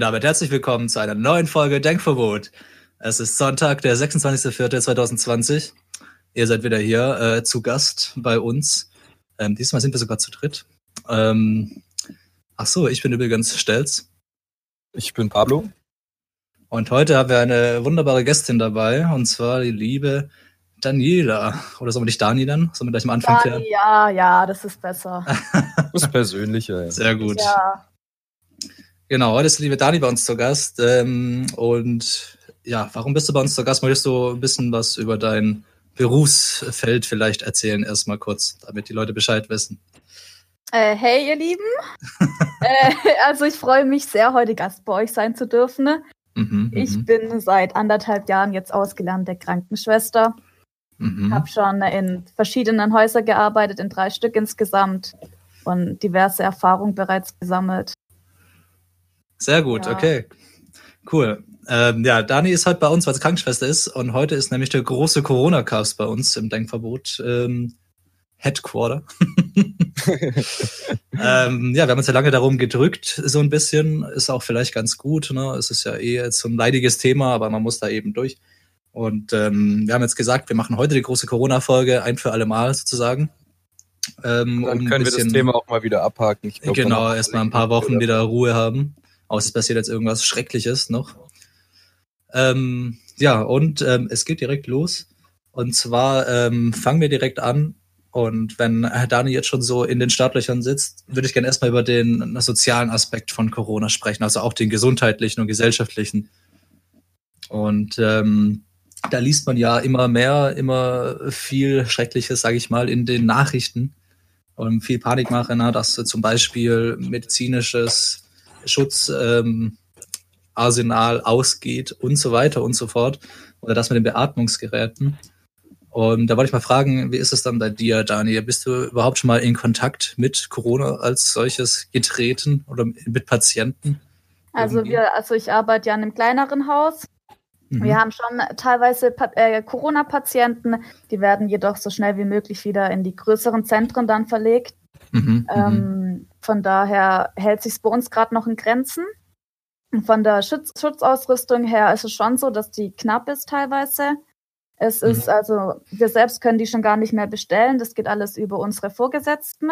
Und damit herzlich willkommen zu einer neuen Folge Denkverbot. Es ist Sonntag, der 26.04.2020. Ihr seid wieder hier äh, zu Gast bei uns. Ähm, diesmal sind wir sogar zu dritt. Ähm, ach so, ich bin übrigens Stelz. Ich bin Pablo. Und heute haben wir eine wunderbare Gästin dabei, und zwar die liebe Daniela. Oder sollen wir nicht Dani dann? Sollen wir gleich am Anfang klären? Dani, ja, ja, das ist besser. Das ist persönlicher. Ja. Sehr gut. Ja, Genau, heute ist die liebe Dani bei uns zu Gast. Ähm, und ja, warum bist du bei uns zu Gast? Möchtest du ein bisschen was über dein Berufsfeld vielleicht erzählen, erstmal kurz, damit die Leute Bescheid wissen? äh, hey, ihr Lieben. äh, also, ich freue mich sehr, heute Gast bei euch sein zu dürfen. Mhm, Ich mhm, bin seit anderthalb Jahren jetzt ausgelernte Krankenschwester. mhm. Habe schon in verschiedenen Häusern gearbeitet, in drei Stück insgesamt und diverse Erfahrungen bereits gesammelt. Sehr gut, Ja. okay. Cool. Ähm, ja, Dani ist heute bei uns, weil sie Krankenschwester ist. Und heute ist nämlich der große Corona-Cast bei uns im Denkverbot. Ähm, Headquarter. ähm, ja, wir haben uns ja lange darum gedrückt, so ein bisschen. Ist auch vielleicht ganz gut. Ne? Es ist ja eh jetzt so ein leidiges Thema, aber man muss da eben durch. Und ähm, wir haben jetzt gesagt, wir machen heute die große Corona-Folge ein für alle Mal sozusagen. Ähm, Dann um ein können wir das Thema auch mal wieder abhaken. Ich glaub, Genau, erstmal ein paar Wochen wieder Ruhe haben. Außer es passiert jetzt irgendwas Schreckliches noch. Ähm, ja, und ähm, es geht direkt los. Und zwar ähm, fangen wir direkt an. Und wenn Herr Dani jetzt schon so in den Startlöchern sitzt, würde ich gerne erstmal über den sozialen Aspekt von Corona sprechen, also auch den gesundheitlichen und gesellschaftlichen. Und ähm, da liest man ja immer mehr, immer viel Schreckliches, sage ich mal, in den Nachrichten und viel Panik machen, ne, dass zum Beispiel medizinisches Schutzarsenal ähm, ausgeht und so weiter und so fort. Oder das mit den Beatmungsgeräten. Und da wollte ich mal fragen, wie ist es dann bei dir, Daniel? Bist du überhaupt schon mal in Kontakt mit Corona als solches getreten oder mit Patienten? Also wir, also ich arbeite ja in einem kleineren Haus. Mhm. Wir haben schon teilweise äh, Corona-Patienten, die werden jedoch so schnell wie möglich wieder in die größeren Zentren dann verlegt. Mhm, mhm. Ähm, von daher hält sich bei uns gerade noch in Grenzen. Und Von der Schutz Schutzausrüstung her ist es schon so, dass die knapp ist teilweise. Es Mhm. ist also, wir selbst können die schon gar nicht mehr bestellen. Das geht alles über unsere Vorgesetzten.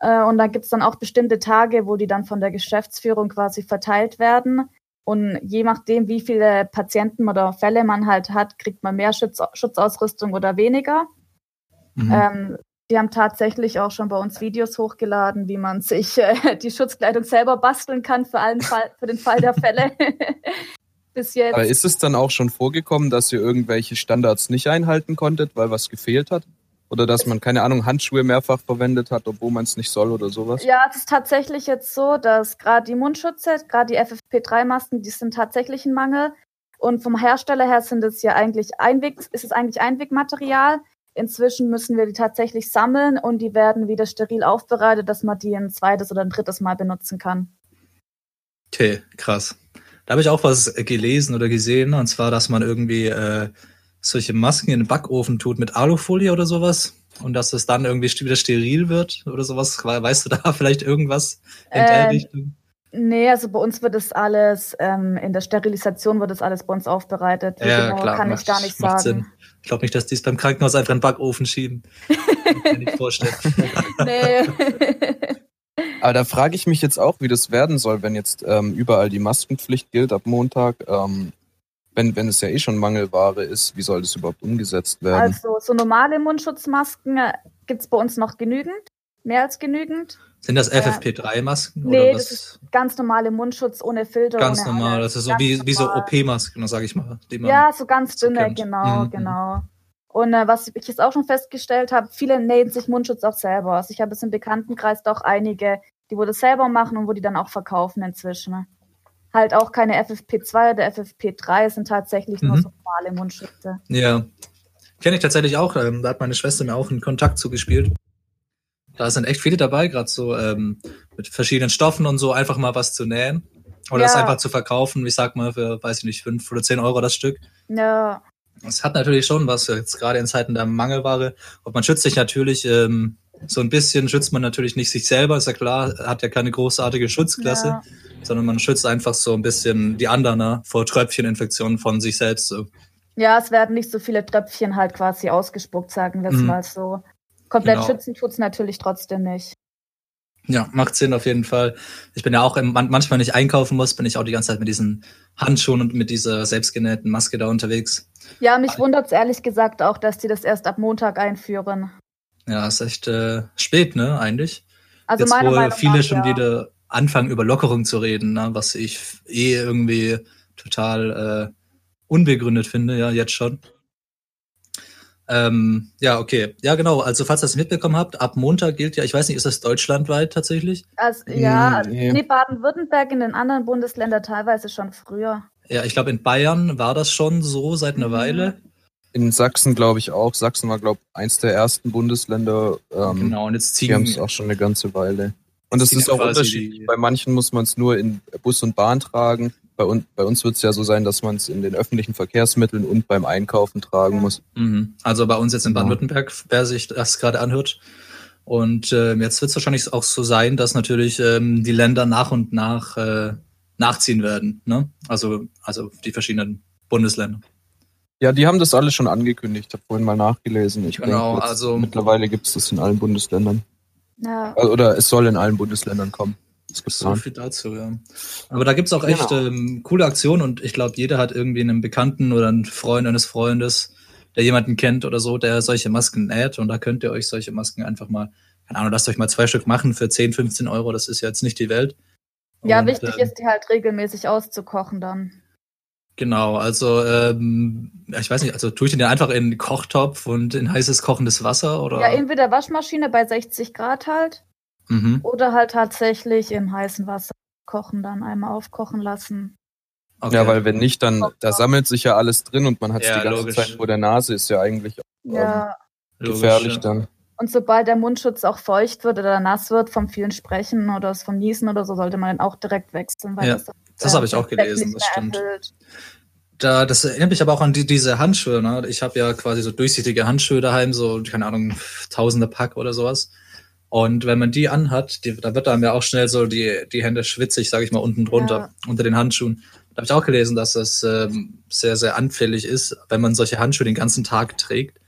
Äh, und da gibt's dann auch bestimmte Tage, wo die dann von der Geschäftsführung quasi verteilt werden. Und je nachdem, wie viele Patienten oder Fälle man halt hat, kriegt man mehr Schutz Schutzausrüstung oder weniger. Mhm. Ähm, die haben tatsächlich auch schon bei uns Videos hochgeladen, wie man sich äh, die Schutzkleidung selber basteln kann für, allen Fall, für den Fall der Fälle. Bis jetzt. Aber ist es dann auch schon vorgekommen, dass ihr irgendwelche Standards nicht einhalten konntet, weil was gefehlt hat? Oder dass man, keine Ahnung, Handschuhe mehrfach verwendet hat, obwohl man es nicht soll oder sowas? Ja, es ist tatsächlich jetzt so, dass gerade die Mundschutze, gerade die FFP3-Masken, die sind tatsächlich ein Mangel. Und vom Hersteller her sind es ja eigentlich Einweg, ist es eigentlich Einwegmaterial. Inzwischen müssen wir die tatsächlich sammeln und die werden wieder steril aufbereitet, dass man die ein zweites oder ein drittes Mal benutzen kann. Okay, krass. Da habe ich auch was gelesen oder gesehen, und zwar, dass man irgendwie äh, solche Masken in den Backofen tut mit Alufolie oder sowas und dass es dann irgendwie wieder steril wird oder sowas. We- Weißt du da vielleicht irgendwas in der Ähm, Richtung? Nee, also bei uns wird das alles, ähm, in der Sterilisation wird das alles bei uns aufbereitet. Wie Ja, genau, klar, kann macht- ich gar nicht macht sagen. Sinn. Ich glaube nicht, dass die es beim Krankenhaus einfach in den Backofen schieben. Kann ich nicht vorstellen. Nee. Aber da frage ich mich jetzt auch, wie das werden soll, wenn jetzt ähm, überall die Maskenpflicht gilt ab Montag. Ähm, wenn, wenn es ja eh schon Mangelware ist, wie soll das überhaupt umgesetzt werden? also so normale Mundschutzmasken äh, gibt's bei uns noch genügend, mehr als genügend. Sind das Ja. FFP3-Masken Nee, oder das was? ist ganz normale Mundschutz ohne Filter. Ganz ohne normal. Das ist so Ganz wie, wie so. OP-Masken, sage ich mal. Ja, so ganz so dünne, kennt. genau, Mhm. genau. Und äh, was ich jetzt auch schon festgestellt habe, viele nähen sich Mundschutz auch selber. Also ich habe es im Bekanntenkreis doch einige, die wo das selber machen und wo die dann auch verkaufen inzwischen. Halt auch keine FFP2 oder FFP3, es sind tatsächlich nur Mhm. so normale Mundschütze. Ja. Kenne ich tatsächlich auch. Ähm, da hat meine Schwester mir auch einen Kontakt zugespielt. Da sind echt viele dabei, gerade so ähm, mit verschiedenen Stoffen und so, einfach mal was zu nähen. Oder Ja. das einfach zu verkaufen, ich sag mal, für, weiß ich nicht, fünf oder zehn Euro das Stück. Ja, Es hat natürlich schon was, jetzt gerade in Zeiten der Mangelware. Und man schützt sich natürlich, ähm, so ein bisschen schützt man natürlich nicht sich selber, ist ja klar, hat ja keine großartige Schutzklasse, ja. sondern man schützt einfach so ein bisschen die anderen ne, vor Tröpfcheninfektionen von sich selbst. So. ja, es werden nicht so viele Tröpfchen halt quasi ausgespuckt, sagen wir es Mhm. mal so. Komplett Genau. schützen tut's natürlich trotzdem nicht. Ja, macht Sinn auf jeden Fall. Ich bin ja auch, im, man- manchmal wenn ich einkaufen muss, bin ich auch die ganze Zeit mit diesen Handschuhen und mit dieser selbstgenähten Maske da unterwegs. Ja, mich wundert's ehrlich gesagt auch, dass die das erst ab Montag einführen. Ja, ist echt äh, spät, ne, eigentlich. Also Jetzt, meiner wo Meinung viele nach, schon ja. wieder anfangen, über Lockerung zu reden, ne, was ich eh irgendwie total äh, unbegründet finde, ja, jetzt schon. Ähm, ja, okay. Ja, genau. Also, falls ihr das mitbekommen habt, ab Montag gilt ja, ich weiß nicht, ist das deutschlandweit tatsächlich? Also, ja, Hm, nee. nee, Baden-Württemberg in den anderen Bundesländern teilweise schon früher. Ja, ich glaube, in Bayern war das schon so seit einer Mhm. Weile. In Sachsen glaube ich auch. Sachsen war, glaube ich, eins der ersten Bundesländer. Ähm, genau, und jetzt Die haben ziehen es auch schon eine ganze Weile. Und das ziehen ist auch unterschiedlich. Bei manchen muss man es nur in Bus und Bahn tragen. Bei, un bei uns wird es ja so sein, dass man es in den öffentlichen Verkehrsmitteln und beim Einkaufen tragen muss. Mhm. Also bei uns jetzt in Genau. Baden-Württemberg, wer sich das gerade anhört. Und ähm, jetzt wird es wahrscheinlich auch so sein, dass natürlich ähm, die Länder nach und nach äh, nachziehen werden. Ne? Also, also die verschiedenen Bundesländer. Ja, die haben das alles schon angekündigt. Ich habe vorhin mal nachgelesen. Ich Genau, denke, jetzt- also- mittlerweile gibt es das in allen Bundesländern. Ja. Also, Oder es soll in allen Bundesländern kommen. Das ist So viel dazu, ja. Aber da gibt's auch echt Genau. ähm, coole Aktionen und ich glaube, jeder hat irgendwie einen Bekannten oder einen Freund eines Freundes, der jemanden kennt oder so, der solche Masken näht und da könnt ihr euch solche Masken einfach mal, keine Ahnung, lasst euch mal zwei Stück machen für 10, 15 Euro, das ist ja jetzt nicht die Welt. Ja, Und, wichtig ähm, ist, die halt regelmäßig auszukochen dann. Genau, also ähm, ja, ich weiß nicht, also tue ich den einfach in den Kochtopf und in heißes kochendes Wasser oder? Ja, entweder Waschmaschine bei 60 Grad halt mhm. oder halt tatsächlich im heißen Wasser kochen, dann einmal aufkochen lassen. okay. Ja, weil wenn nicht, dann da sammelt sich ja alles drin und man hat es Ja, die ganze logisch. Zeit vor der Nase. Ist ja eigentlich Ja. Logisch, gefährlich ja. dann. Und sobald der Mundschutz auch feucht wird oder nass wird vom vielen Sprechen oder vom Niesen oder so, sollte man den auch direkt wechseln. Weil Ja, das, das habe ich auch gelesen, das stimmt. erfüllt. Da, das erinnert mich aber auch an die, diese Handschuhe. Ne? Ich habe ja quasi so durchsichtige Handschuhe daheim, so, keine Ahnung, tausende Pack oder sowas. Und wenn man die anhat, die, da wird einem ja auch schnell so die, die Hände schwitzig, sage ich mal, unten drunter, unter den Handschuhen. Da habe ich auch gelesen, dass das ähm, sehr, sehr anfällig ist, wenn man solche Handschuhe den ganzen Tag trägt.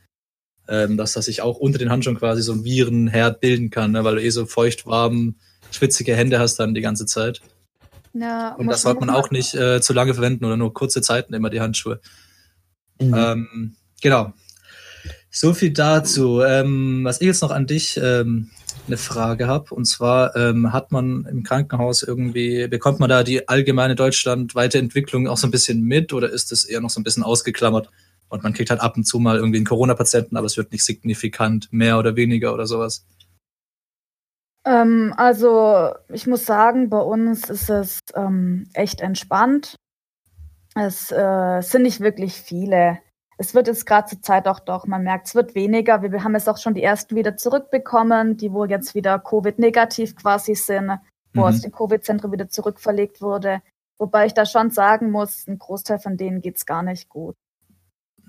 Ähm, dass das sich auch unter den Handschuhen quasi so ein Virenherd bilden kann, ne? weil du eh so feucht, warm, schwitzige Hände hast dann die ganze Zeit. Ja, Und das sollte man auch nicht äh, zu lange verwenden oder nur kurze Zeiten immer die Handschuhe. Mhm. Ähm, genau. So viel dazu. Ähm, was ich jetzt noch an dich ähm, eine Frage habe, und zwar ähm, hat man im Krankenhaus irgendwie, bekommt man da die allgemeine deutschlandweite Entwicklung auch so ein bisschen mit oder ist es eher noch so ein bisschen ausgeklammert? Und man kriegt halt ab und zu mal irgendwie einen Corona-Patienten, aber es wird nicht signifikant mehr oder weniger oder sowas. Ähm, also, ich muss sagen, bei uns ist es ähm, echt entspannt. Es äh, sind nicht wirklich viele. Es wird jetzt gerade zur Zeit auch doch, man merkt, es wird weniger. Wir haben jetzt auch schon die ersten wieder zurückbekommen, die wohl jetzt wieder Covid-negativ quasi sind, wo Mhm. aus den Covid-Zentren wieder zurückverlegt wurde. Wobei ich da schon sagen muss, ein Großteil von denen geht's gar nicht gut.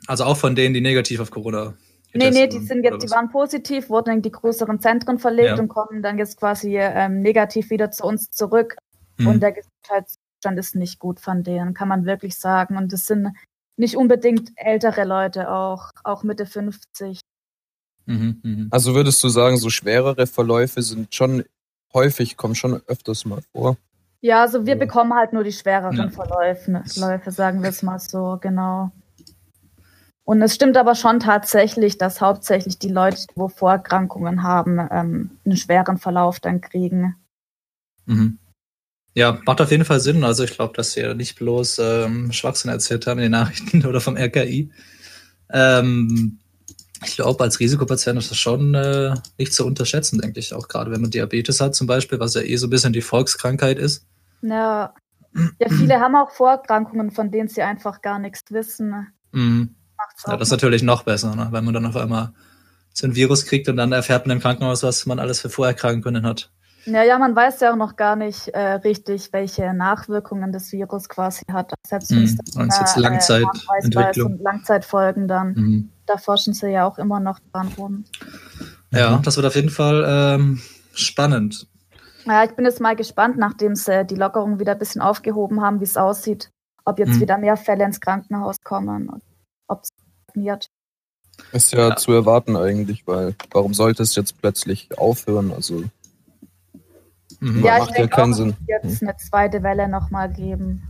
Also auch von denen, die negativ auf Corona. Nee, nee, die sind jetzt, die waren positiv, wurden in die größeren Zentren verlegt Ja. und kommen dann jetzt quasi ähm, negativ wieder zu uns zurück. Mhm. Und der Gesundheitszustand ist nicht gut von denen, kann man wirklich sagen. Und es sind nicht unbedingt ältere Leute auch, auch Mitte 50. Mhm, mhm. Also würdest du sagen, so schwerere Verläufe sind schon häufig, kommen schon öfters mal vor. Ja, also wir Ja. bekommen halt nur die schwereren Ja. Verläufe, Läufe, sagen wir es mal so, genau. Und es stimmt aber schon tatsächlich, dass hauptsächlich die Leute, die wo Vorerkrankungen haben, ähm, einen schweren Verlauf dann kriegen. Mhm. Ja, macht auf jeden Fall Sinn. Also ich glaube, dass wir nicht bloß ähm, Schwachsinn erzählt haben in den Nachrichten oder vom RKI. Ähm, ich glaube, als Risikopatient ist das schon äh, nicht zu unterschätzen, denke ich. Auch gerade wenn man Diabetes hat zum Beispiel, was ja eh so ein bisschen die Volkskrankheit ist. Ja. ja, viele haben auch Vorerkrankungen, von denen sie einfach gar nichts wissen. Mhm. Macht's Ja, das ist natürlich noch besser, ne? wenn man dann auf einmal so ein Virus kriegt und dann erfährt man im Krankenhaus, was man alles für Vorerkrankungen hat. Ja, ja, man weiß ja auch noch gar nicht äh, richtig, welche Nachwirkungen das Virus quasi hat. Selbst wenn es Mhm. dann, Und jetzt äh, Langzeitentwicklung. und Langzeitfolgen dann. Mhm. Da forschen sie ja auch immer noch dran rum. Ja, das wird auf jeden Fall ähm, spannend. Ja, ich bin jetzt mal gespannt, nachdem sie die Lockerung wieder ein bisschen aufgehoben haben, wie es aussieht. Ob jetzt Mhm. wieder mehr Fälle ins Krankenhaus kommen und ob es stagniert. Ist ja, Ja. zu erwarten eigentlich, weil warum sollte es jetzt plötzlich aufhören? Also Mhm. Ja, macht ich ja denke keinen auch, Sinn. jetzt eine zweite Welle nochmal geben.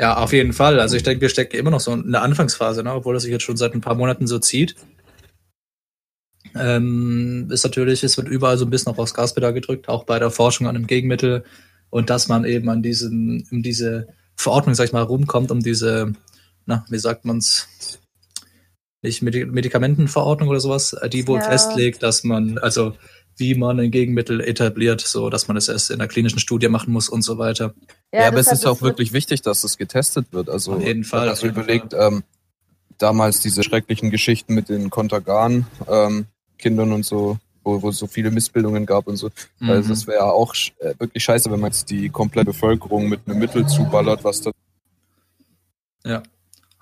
Ja, auf jeden Fall. Also ich denke, wir stecken immer noch so in der Anfangsphase, ne? obwohl das sich jetzt schon seit ein paar Monaten so zieht. Ähm, ist natürlich, es wird überall so ein bisschen auch aufs Gaspedal gedrückt, auch bei der Forschung an einem Gegenmittel und dass man eben an diesen, um diese Verordnung, sag ich mal, rumkommt, um diese, na, wie sagt man's, nicht Medi Medikamentenverordnung oder sowas, die wohl Ja. festlegt, dass man, also wie man ein Gegenmittel etabliert, so dass man es erst in der klinischen Studie machen muss und so weiter. Ja, aber es ist auch wirklich wichtig, dass es getestet wird. Also Auf jeden Fall, Wenn man auf so jeden überlegt, ähm, damals diese schrecklichen Geschichten mit den Kontergan ähm, Kindern und so, wo, wo es so viele Missbildungen gab und so. Also Mhm. das wäre auch sch- äh, wirklich scheiße, wenn man jetzt die komplette Bevölkerung mit einem Mittel zuballert, was dann Ja.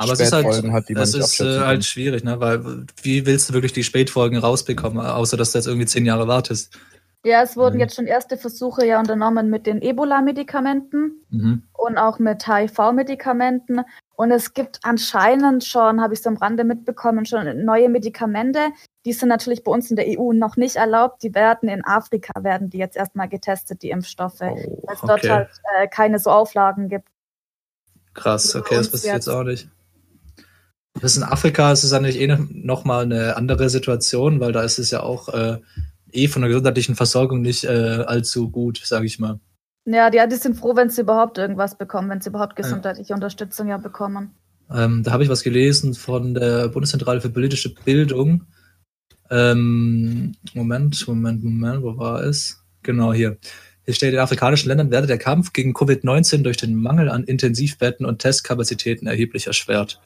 Aber es ist halt, hat, es ist äh, halt schwierig, ne? Weil wie willst du wirklich die Spätfolgen rausbekommen, außer dass du jetzt irgendwie zehn Jahre wartest? Ja, es wurden Mhm. jetzt schon erste Versuche ja unternommen mit den Ebola-Medikamenten Mhm. und auch mit HIV-Medikamenten. Und es gibt anscheinend schon, habe ich so am Rande mitbekommen, schon neue Medikamente. Die sind natürlich bei uns in der EU noch nicht erlaubt. Die werden in Afrika, werden die jetzt erstmal getestet, die Impfstoffe. Oh, Weil es dort okay. halt äh, keine so Auflagen gibt. Krass, okay, das wusste ich jetzt. auch nicht. Das in Afrika ist es eigentlich eh noch mal eine andere Situation, weil da ist es ja auch äh, eh von der gesundheitlichen Versorgung nicht äh, allzu gut, sage ich mal. Ja, die, die sind froh, wenn sie überhaupt irgendwas bekommen, wenn sie überhaupt Ja. gesundheitliche Unterstützung ja bekommen. Ähm, da habe ich was gelesen von der Bundeszentrale für politische Bildung. Ähm, Moment, Moment, Moment, wo war es? Genau hier. Hier steht, in afrikanischen Ländern werde der Kampf gegen Covid-19 durch den Mangel an Intensivbetten und Testkapazitäten erheblich erschwert.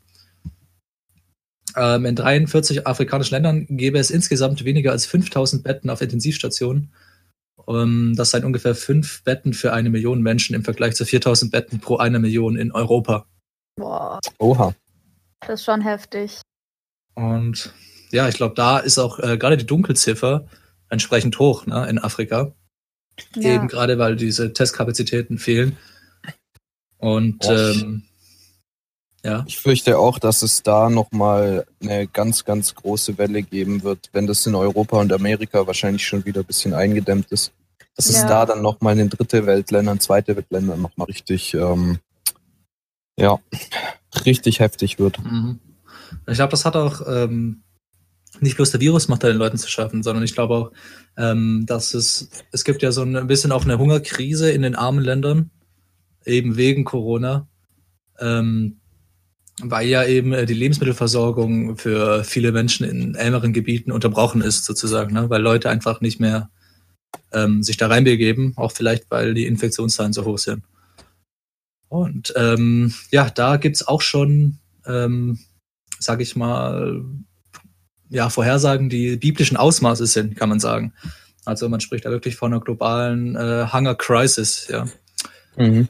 Ähm, in 43 afrikanischen Ländern gäbe es insgesamt weniger als 5000 Betten auf Intensivstationen. Ähm, das seien ungefähr fünf Betten für eine Million Menschen im Vergleich zu 4000 Betten pro eine Million in Europa. Boah, Oha. das ist schon heftig. Und ja, ich glaube, da ist auch äh, gerade die Dunkelziffer entsprechend hoch ne, in Afrika. Ja. Eben gerade, weil diese Testkapazitäten fehlen. Und ähm, ja, Ich fürchte auch, dass es da nochmal eine ganz, ganz große Welle geben wird, wenn das in Europa und Amerika wahrscheinlich schon wieder ein bisschen eingedämmt ist. Dass es Ja. da dann nochmal in den dritte Weltländern, zweite Weltländern nochmal richtig, ähm, ja, richtig heftig wird. mhm. ich glaube, das hat auch ähm, nicht bloß der Virus macht da den Leuten zu schaffen, sondern ich glaube auch, ähm, dass es, es gibt ja so ein bisschen auch eine Hungerkrise in den armen Ländern, eben wegen Corona. Ähm, weil ja eben äh, die Lebensmittelversorgung für viele Menschen in ärmeren Gebieten unterbrochen ist, sozusagen, ne? weil Leute einfach nicht mehr ähm, sich da reinbegeben, auch vielleicht, weil die Infektionszahlen so hoch sind. Und ähm, ja, da gibt's auch schon, ähm, sag ich mal, ja, Vorhersagen, die biblischen Ausmaße sind, kann man sagen. Also man spricht da wirklich von einer globalen äh, Hunger Crisis, ja.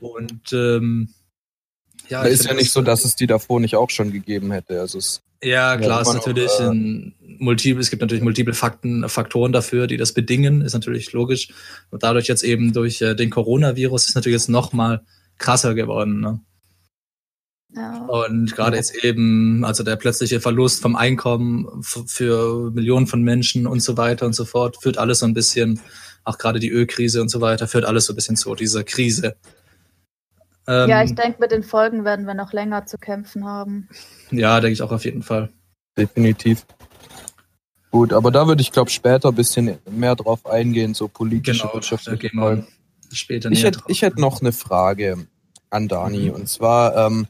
Und ähm, ja, ist ja nicht so, dass es die davor nicht auch schon gegeben hätte. Also es, Ja, klar, Ja, ist natürlich äh, ein multiple, es gibt natürlich multiple Fakten, Faktoren dafür, die das bedingen, ist natürlich logisch. Und dadurch jetzt eben durch äh, den Coronavirus ist natürlich jetzt noch mal krasser geworden. Ne? Ja. Und gerade jetzt eben, also der plötzliche Verlust vom Einkommen für Millionen von Menschen und so weiter und so fort, führt alles so ein bisschen, auch gerade die Ölkrise und so weiter, führt alles so ein bisschen zu dieser Krise. Ähm, ja, ich denke, mit den Folgen werden wir noch länger zu kämpfen haben. ja, denke ich auch auf jeden Fall. definitiv. Gut, aber da würde ich, glaube später ein bisschen mehr drauf eingehen, so politische, Genau, wirtschaftliche Folgen. später Ich hätte ich hätt noch eine Frage an Dani. Mhm. Und zwar, ähm,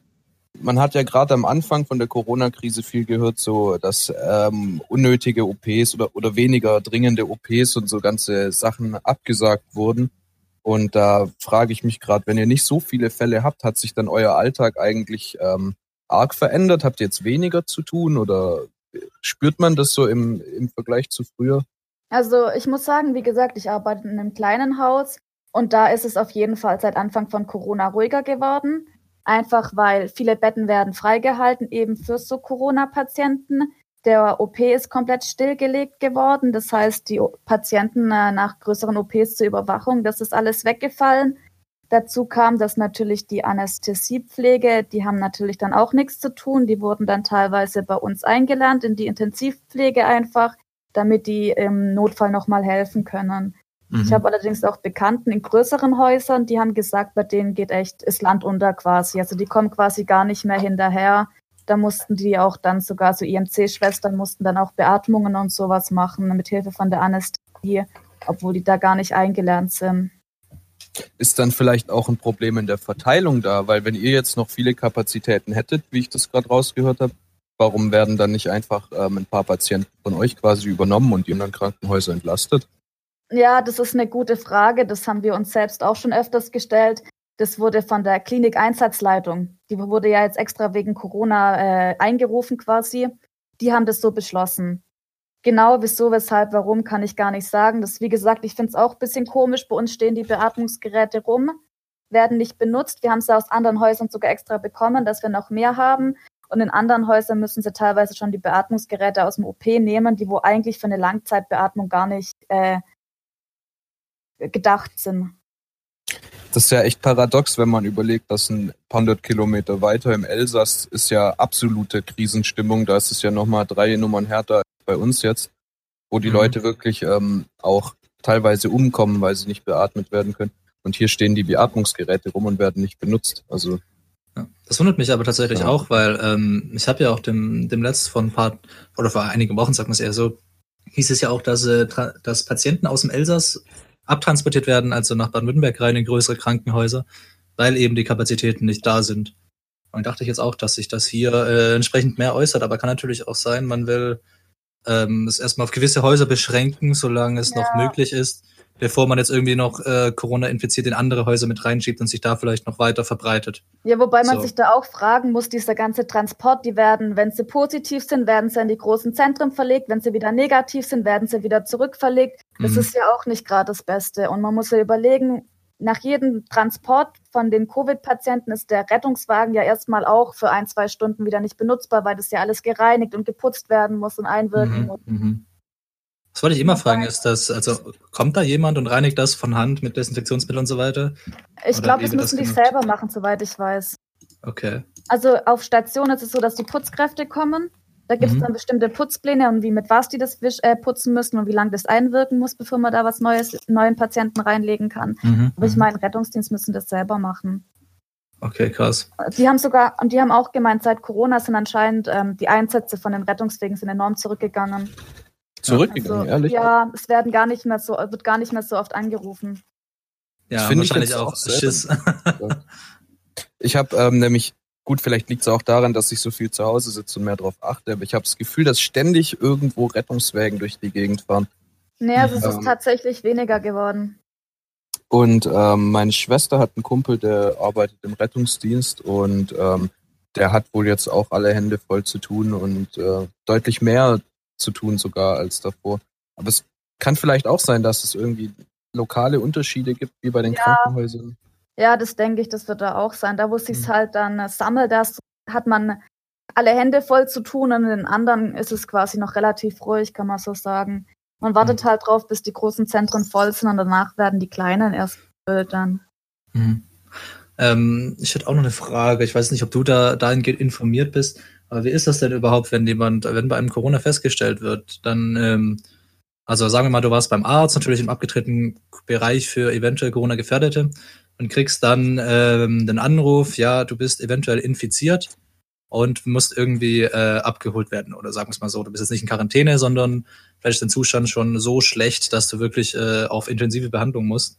man hat ja gerade am Anfang von der Corona-Krise viel gehört, so dass ähm, unnötige OPs oder, oder weniger dringende OPs und so ganze Sachen abgesagt wurden. Und da frage ich mich gerade, wenn ihr nicht so viele Fälle habt, hat sich dann euer Alltag eigentlich ähm, arg verändert? Habt ihr jetzt weniger zu tun oder spürt man das so im, im Vergleich zu früher? Also ich muss sagen, wie gesagt, ich arbeite in einem kleinen Haus und da ist es auf jeden Fall seit Anfang von Corona ruhiger geworden. Einfach weil viele Betten werden freigehalten, eben für so Corona-Patienten. Der OP ist komplett stillgelegt geworden. Das heißt, die Patienten äh, nach größeren OPs zur Überwachung, das ist alles weggefallen. Dazu kam, dass natürlich die Anästhesiepflege, die haben natürlich dann auch nichts zu tun. Die wurden dann teilweise bei uns eingelernt in die Intensivpflege einfach, damit die im Notfall nochmal helfen können. Mhm. Ich habe allerdings auch Bekannten in größeren Häusern, die haben gesagt, bei denen geht echt das Land unter quasi. Also die kommen quasi gar nicht mehr hinterher. Da mussten die auch dann sogar so IMC-Schwestern mussten dann auch Beatmungen und sowas machen mit Hilfe von der Anästhesie, obwohl die da gar nicht eingelernt sind ist dann vielleicht auch ein Problem in der Verteilung da, weil wenn ihr jetzt noch viele Kapazitäten hättet, wie ich das gerade rausgehört habe, warum werden dann nicht einfach ähm, ein paar Patienten von euch quasi übernommen und die anderen Krankenhäuser entlastet? Ja, das ist eine gute Frage. Das haben wir uns selbst auch schon öfters gestellt. Das wurde von der Klinik-Einsatzleitung, die wurde ja jetzt extra wegen Corona äh, eingerufen quasi. Die haben das so beschlossen. Genau, wieso, weshalb, warum, kann ich gar nicht sagen. Das, wie gesagt, ich finde es auch ein bisschen komisch. Bei uns stehen die Beatmungsgeräte rum, werden nicht benutzt. Wir haben sie aus anderen Häusern sogar extra bekommen, dass wir noch mehr haben. Und in anderen Häusern müssen sie teilweise schon die Beatmungsgeräte aus dem OP nehmen, die wo eigentlich für eine Langzeitbeatmung gar nicht äh, gedacht sind. Das ist ja echt paradox, wenn man überlegt, dass ein paar hundert Kilometer weiter im Elsass ist ja absolute Krisenstimmung. Da ist es ja nochmal drei Nummern härter bei uns jetzt, wo die mhm. Leute wirklich ähm, auch teilweise umkommen, weil sie nicht beatmet werden können. Und hier stehen die Beatmungsgeräte rum und werden nicht benutzt. Also ja, das wundert mich aber tatsächlich ja. auch, weil ähm, ich habe ja auch dem, dem letzten von ein paar oder vor einigen Wochen, sagt man es eher so, hieß es ja auch, dass, äh, dass Patienten aus dem Elsass abtransportiert werden, also nach Baden-Württemberg rein in größere Krankenhäuser, weil eben die Kapazitäten nicht da sind. Und dachte ich jetzt auch, dass sich das hier äh, entsprechend mehr äußert, aber kann natürlich auch sein, man will ähm, es erstmal auf gewisse Häuser beschränken, solange es ja. noch möglich ist, bevor man jetzt irgendwie noch äh, Corona infiziert in andere Häuser mit reinschiebt und sich da vielleicht noch weiter verbreitet. Ja, wobei man so. sich da auch fragen muss, dieser ganze Transport, die werden, wenn sie positiv sind, werden sie in die großen Zentren verlegt, wenn sie wieder negativ sind, werden sie wieder zurückverlegt. Das mhm. ist ja auch nicht gerade das Beste. Und man muss ja überlegen, nach jedem Transport von den Covid-Patienten ist der Rettungswagen ja erstmal auch für ein, zwei Stunden wieder nicht benutzbar, weil das ja alles gereinigt und geputzt werden muss und einwirken mhm, muss. Mhm. Das wollte ich immer fragen, ist das, also kommt da jemand und reinigt das von Hand mit Desinfektionsmittel und so weiter? Ich glaube, das müssen das die selber machen, soweit ich weiß. Okay. Also auf Station ist es so, dass die Putzkräfte kommen da gibt es mhm. dann bestimmte Putzpläne und wie mit was die das äh, putzen müssen und wie lange das einwirken muss, bevor man da was Neues, neuen Patienten reinlegen kann. Mhm. Aber ich mhm. meine, Rettungsdienst müssen das selber machen. Okay, krass. Die haben sogar, und die haben auch gemeint, seit Corona sind anscheinend ähm, die Einsätze von den Rettungswegen sind enorm zurückgegangen. Zurückgegangen, also, ehrlich? Ja, es werden gar nicht mehr so, wird gar nicht mehr so oft angerufen. Ja, das wahrscheinlich ich auch Schiss. ich habe ähm, nämlich Gut, vielleicht liegt es auch daran, dass ich so viel zu Hause sitze und mehr darauf achte, aber ich habe das Gefühl, dass ständig irgendwo Rettungswägen durch die Gegend fahren. Nee, also es ähm, ist tatsächlich weniger geworden. Und ähm, meine Schwester hat einen Kumpel, der arbeitet im Rettungsdienst und ähm, der hat wohl jetzt auch alle Hände voll zu tun und äh, deutlich mehr zu tun sogar als davor. Aber es kann vielleicht auch sein, dass es irgendwie lokale Unterschiede gibt, wie bei den ja, Krankenhäusern. Ja, das denke ich, das wird da auch sein. Da, wo es sich mhm. halt dann äh, sammelt, das hat man alle Hände voll zu tun und in den anderen ist es quasi noch relativ ruhig, kann man so sagen. Man wartet mhm. halt drauf, bis die großen Zentren voll sind und danach werden die kleinen erst gefüllt dann. Mhm. Ähm, ich hätte auch noch eine Frage. Ich weiß nicht, ob du da dahingehend informiert bist. Aber wie ist das denn überhaupt, wenn jemand, wenn bei einem Corona festgestellt wird, dann, ähm, also sagen wir mal, du warst beim Arzt, natürlich im abgetretenen Bereich für eventuell Corona-Gefährdete und kriegst dann ähm, den Anruf, ja, du bist eventuell infiziert und musst irgendwie äh, abgeholt werden. Oder sagen wir es mal so, du bist jetzt nicht in Quarantäne, sondern vielleicht ist dein Zustand schon so schlecht, dass du wirklich äh, auf intensive Behandlung musst.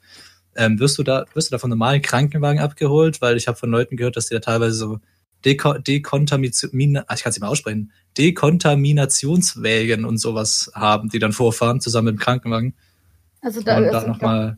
Ähm, wirst du da, wirst du da von normalen Krankenwagen abgeholt? Weil ich habe von Leuten gehört, dass die da teilweise so Deko Dekontamination, ich kann es nicht mal aussprechen, Dekontaminationswägen und sowas haben, die dann vorfahren, zusammen mit dem Krankenwagen. Also da, und da nochmal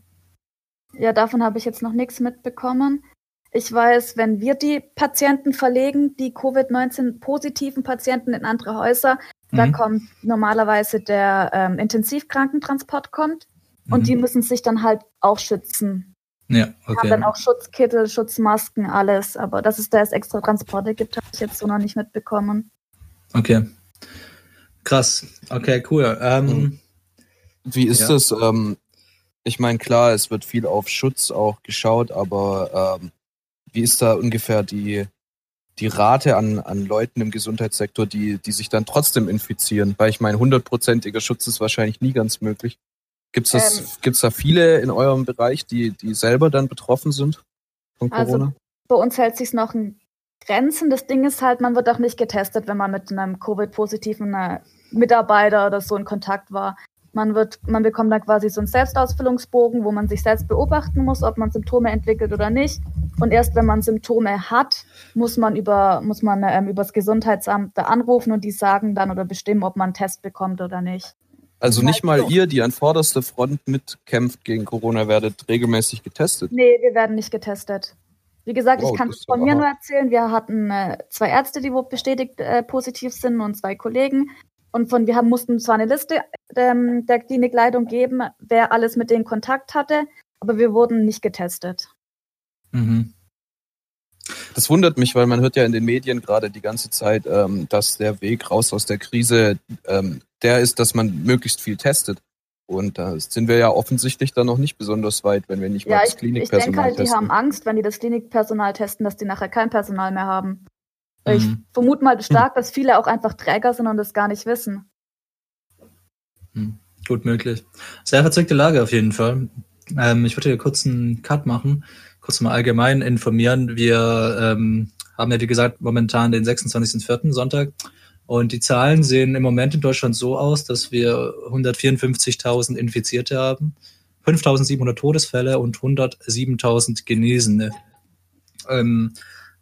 ja, davon habe ich jetzt noch nichts mitbekommen. Ich weiß, wenn wir die Patienten verlegen, die Covid-19-positiven Patienten in andere Häuser, Da Mhm. kommt normalerweise der ähm, Intensivkrankentransport kommt und Mhm. die müssen sich dann halt auch schützen. Ja, Haben okay. dann auch Schutzkittel, Schutzmasken, alles. Aber dass es da jetzt extra Transporte gibt, habe ich jetzt so noch nicht mitbekommen. Okay. Krass. Okay, cool. Ähm. Wie ist Ja. das? Ähm, ich meine, klar, es wird viel auf Schutz auch geschaut, aber ähm, wie ist da ungefähr die, die Rate an, an Leuten im Gesundheitssektor, die, die sich dann trotzdem infizieren? Weil ich meine, hundertprozentiger Schutz ist wahrscheinlich nie ganz möglich. Gibt's das, Ähm. gibt's da viele in eurem Bereich, die, die selber dann betroffen sind von Also- Corona? Bei uns hält sich noch in Grenzen. Das Ding ist halt, man wird auch nicht getestet, wenn man mit einem Covid-positiven äh, Mitarbeiter oder so in Kontakt war. Man wird, man bekommt dann quasi so einen Selbstausfüllungsbogen, wo man sich selbst beobachten muss, ob man Symptome entwickelt oder nicht. Und erst wenn man Symptome hat, muss man über, muss man ähm, übers Gesundheitsamt da anrufen und die sagen dann oder bestimmen, ob man einen Test bekommt oder nicht. Also nicht mal so. ihr, die an vorderster Front mitkämpft gegen Corona, werdet regelmäßig getestet. Nee, wir werden nicht getestet. Wie gesagt, Wow, ich kann es von mir nur erzählen. Wir hatten äh, zwei Ärzte, die bestätigt äh, positiv sind und zwei Kollegen. Und von wir haben, mussten zwar eine Liste ähm, der Klinikleitung geben, wer alles mit denen Kontakt hatte, aber wir wurden nicht getestet. mhm. Das wundert mich, weil man hört ja in den Medien gerade die ganze Zeit, ähm, dass der Weg raus aus der Krise ähm, der ist, dass man möglichst viel testet. Und da sind wir ja offensichtlich dann noch nicht besonders weit, wenn wir nicht mal Ja, das ich, ich Klinikpersonal denke halt, die testen. haben Angst, wenn die das Klinikpersonal testen, dass die nachher kein Personal mehr haben. Ich Mhm. vermute mal stark, dass viele auch einfach Träger sind und das gar nicht wissen. Gut möglich. Sehr verzwickte Lage auf jeden Fall. Ähm, ich würde hier kurz einen Cut machen, kurz mal allgemein informieren. Wir ähm, haben ja, wie gesagt, momentan den 26.04. Sonntag. Und die Zahlen sehen im Moment in Deutschland so aus, dass wir 154.000 Infizierte haben, 5.700 Todesfälle und 107.000 Genesene. Ähm,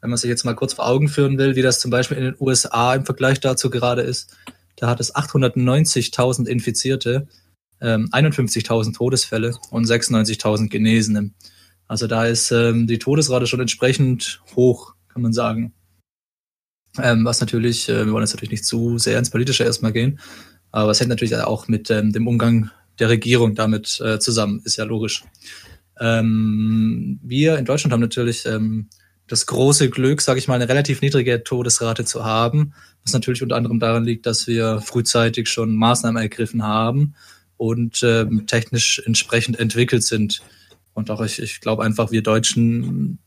wenn man sich jetzt mal kurz vor Augen führen will, wie das zum Beispiel in den USA im Vergleich dazu gerade ist, da hat es 890.000 Infizierte, ähm, 51.000 Todesfälle und 96.000 Genesene. Also da ist ähm, die Todesrate schon entsprechend hoch, kann man sagen. Ähm, was natürlich, äh, wir wollen jetzt natürlich nicht zu sehr ins Politische erstmal gehen, aber es hängt natürlich auch mit ähm, dem Umgang der Regierung damit äh, zusammen, ist ja logisch. Ähm, wir in Deutschland haben natürlich ähm, das große Glück, sage ich mal, eine relativ niedrige Todesrate zu haben, was natürlich unter anderem daran liegt, dass wir frühzeitig schon Maßnahmen ergriffen haben und ähm, technisch entsprechend entwickelt sind. Und auch ich, ich glaube einfach, wir Deutschen,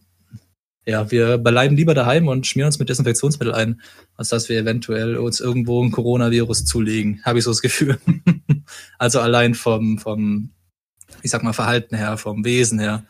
ja, wir bleiben lieber daheim und schmieren uns mit Desinfektionsmittel ein, als dass wir eventuell uns irgendwo ein Coronavirus zulegen, habe ich so das Gefühl. also allein vom, vom, ich sag mal, Verhalten her, vom Wesen her.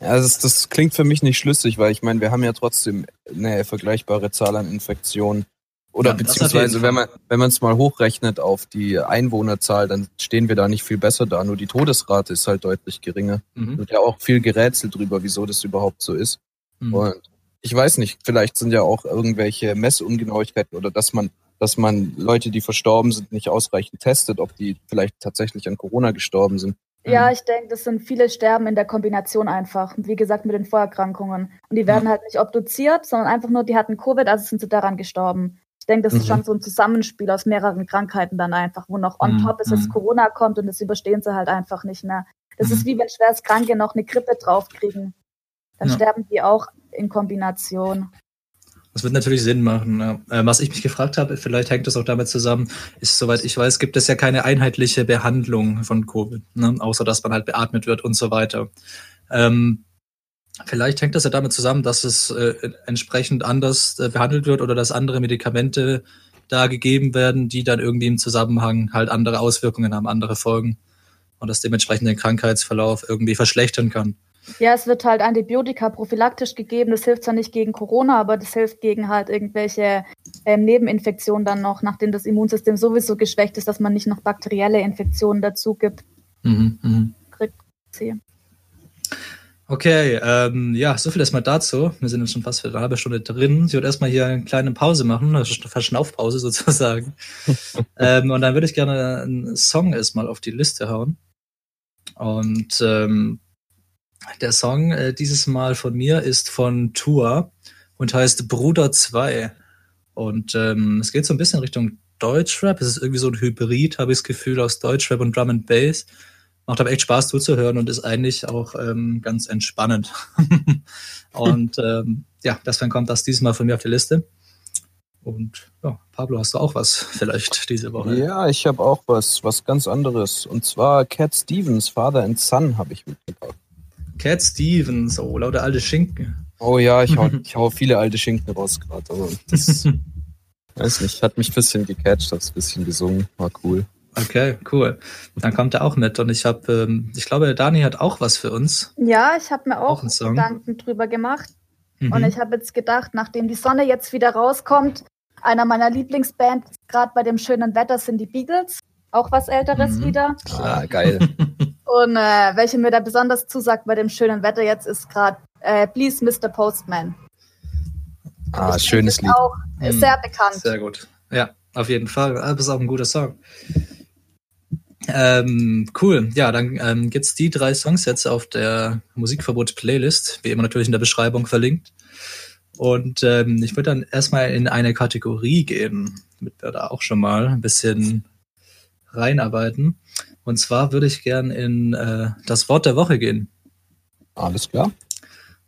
Ja, das, das klingt für mich nicht schlüssig, weil ich meine, wir haben ja trotzdem eine vergleichbare Zahl an Infektionen. Oder Ja, beziehungsweise, wenn man wenn man es mal hochrechnet auf die Einwohnerzahl, dann stehen wir da nicht viel besser da. Nur die Todesrate ist halt deutlich geringer. Mhm. Wird ja auch viel gerätselt drüber, wieso das überhaupt so ist. Mhm. Und ich weiß nicht, vielleicht sind ja auch irgendwelche Messungenauigkeiten oder dass man, dass man Leute, die verstorben sind, nicht ausreichend testet, ob die vielleicht tatsächlich an Corona gestorben sind. Ja, Mhm. ich denke, das sind viele Sterben in der Kombination einfach. Wie gesagt, mit den Vorerkrankungen. Und die werden halt nicht obduziert, sondern einfach nur, die hatten Covid, also sind sie daran gestorben. Ich denke, das ist Mhm. schon so ein Zusammenspiel aus mehreren Krankheiten dann einfach, wo noch on Mhm, top ist, dass mhm. Corona kommt und das überstehen sie halt einfach nicht mehr. Das Mhm. ist wie wenn Schwerstkranke noch eine Grippe draufkriegen. Dann Ja. sterben die auch in Kombination. Das wird natürlich Sinn machen. Äh, Was ich mich gefragt habe, vielleicht hängt das auch damit zusammen, ist, soweit ich weiß, gibt es ja keine einheitliche Behandlung von Covid, ne? außer dass man halt beatmet wird und so weiter. Ähm, vielleicht hängt das ja damit zusammen, dass es äh, entsprechend anders äh, behandelt wird oder dass andere Medikamente da gegeben werden, die dann irgendwie im Zusammenhang halt andere Auswirkungen haben, andere Folgen und das dementsprechend den Krankheitsverlauf irgendwie verschlechtern kann. Ja, es wird halt Antibiotika prophylaktisch gegeben. Das hilft zwar nicht gegen Corona, aber das hilft gegen halt irgendwelche ähm, Nebeninfektionen dann noch, nachdem das Immunsystem sowieso geschwächt ist, dass man nicht noch bakterielle Infektionen dazu gibt. Mhm, mhm. Sie. Okay, ähm, ja, so viel erstmal dazu. Wir sind jetzt schon fast für eine halbe Stunde drin. Ich würde erstmal hier eine kleine Pause machen, eine Verschnaufpause sozusagen. ähm, und dann würde ich gerne einen Song erstmal auf die Liste hauen. Und ähm, der Song äh, dieses Mal von mir ist von Tour und heißt Bruder 2. Und ähm, es geht so ein bisschen Richtung Deutschrap. Es ist irgendwie so ein Hybrid, habe ich das Gefühl, aus Deutschrap und Drum and Bass. Macht aber echt Spaß zuzuhören und ist eigentlich auch ähm, ganz entspannend. und ähm, ja, deswegen kommt das diesmal von mir auf die Liste. Und ja, Pablo, hast du auch was vielleicht diese Woche? Ja, ich habe auch was, was ganz anderes. Und zwar Cat Stevens, Father and Son, habe ich mitgebracht. Cat Stevens, oh, lauter alte Schinken. Oh ja, ich hau, ich hau viele alte Schinken raus gerade, aber das weiß nicht, hat mich ein bisschen gecatcht, hab's ein bisschen gesungen, war cool. Okay, cool. Dann kommt er auch mit und ich habe, ähm, ich glaube, Dani hat auch was für uns. Ja, ich habe mir auch, Auch. Gedanken drüber gemacht. Mhm. Und ich habe jetzt gedacht, nachdem die Sonne jetzt wieder rauskommt, einer meiner Lieblingsbands gerade bei dem schönen Wetter sind die Beagles. Auch was Älteres Mhm. wieder. Ah, geil. Und äh, welche mir da besonders zusagt bei dem schönen Wetter jetzt ist gerade äh, Please Mr. Postman. Ah, Ich schönes Lied. Auch Mhm. sehr bekannt. Sehr gut. Ja, auf jeden Fall. Das ist auch ein guter Song. Ähm, cool. Ja, dann ähm, gibt's die drei Songs jetzt auf der Musikverbot-Playlist, wie immer natürlich in der Beschreibung verlinkt. Und ähm, ich würde dann erstmal in eine Kategorie gehen, damit wir da auch schon mal ein bisschen reinarbeiten. Und zwar würde ich gern in äh, das Wort der Woche gehen. Alles klar.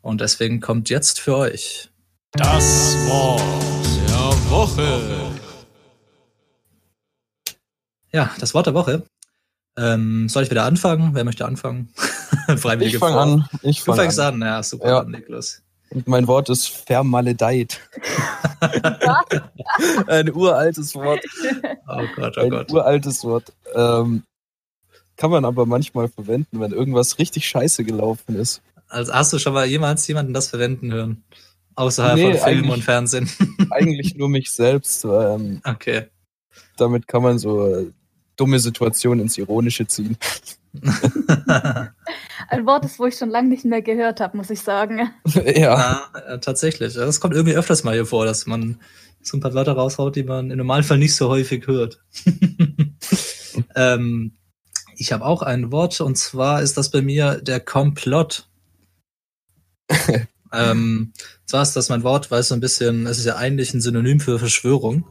Und deswegen kommt jetzt für euch Das Wort der Woche. Ja, das Wort der Woche. Ähm, soll ich wieder anfangen? Wer möchte anfangen? Freiwillige Ich fange an. Ich Du fange fängst an. an, ja, super, Ja. Niklas. Und mein Wort ist vermaledeit. Ein uraltes Wort. Oh Gott, oh Ein Gott. uraltes Wort. Ähm, kann man aber manchmal verwenden, wenn irgendwas richtig scheiße gelaufen ist. Also hast du schon mal jemals jemanden das verwenden hören? Außerhalb Nee, von Film und Fernsehen. Eigentlich nur mich selbst. Ähm, Okay. damit kann man so äh, dumme Situationen ins Ironische ziehen. Ein Wort ist, wo ich schon lange nicht mehr gehört habe, muss ich sagen. ja. ja, äh, tatsächlich. Das kommt irgendwie öfters mal hier vor, dass man so ein paar Wörter raushaut, die man im Normalfall nicht so häufig hört. ähm, ich habe auch ein Wort und zwar ist das bei mir der Komplott. ähm, zwar ist das mein Wort, weil es so ein bisschen, es ist ja eigentlich ein Synonym für Verschwörung.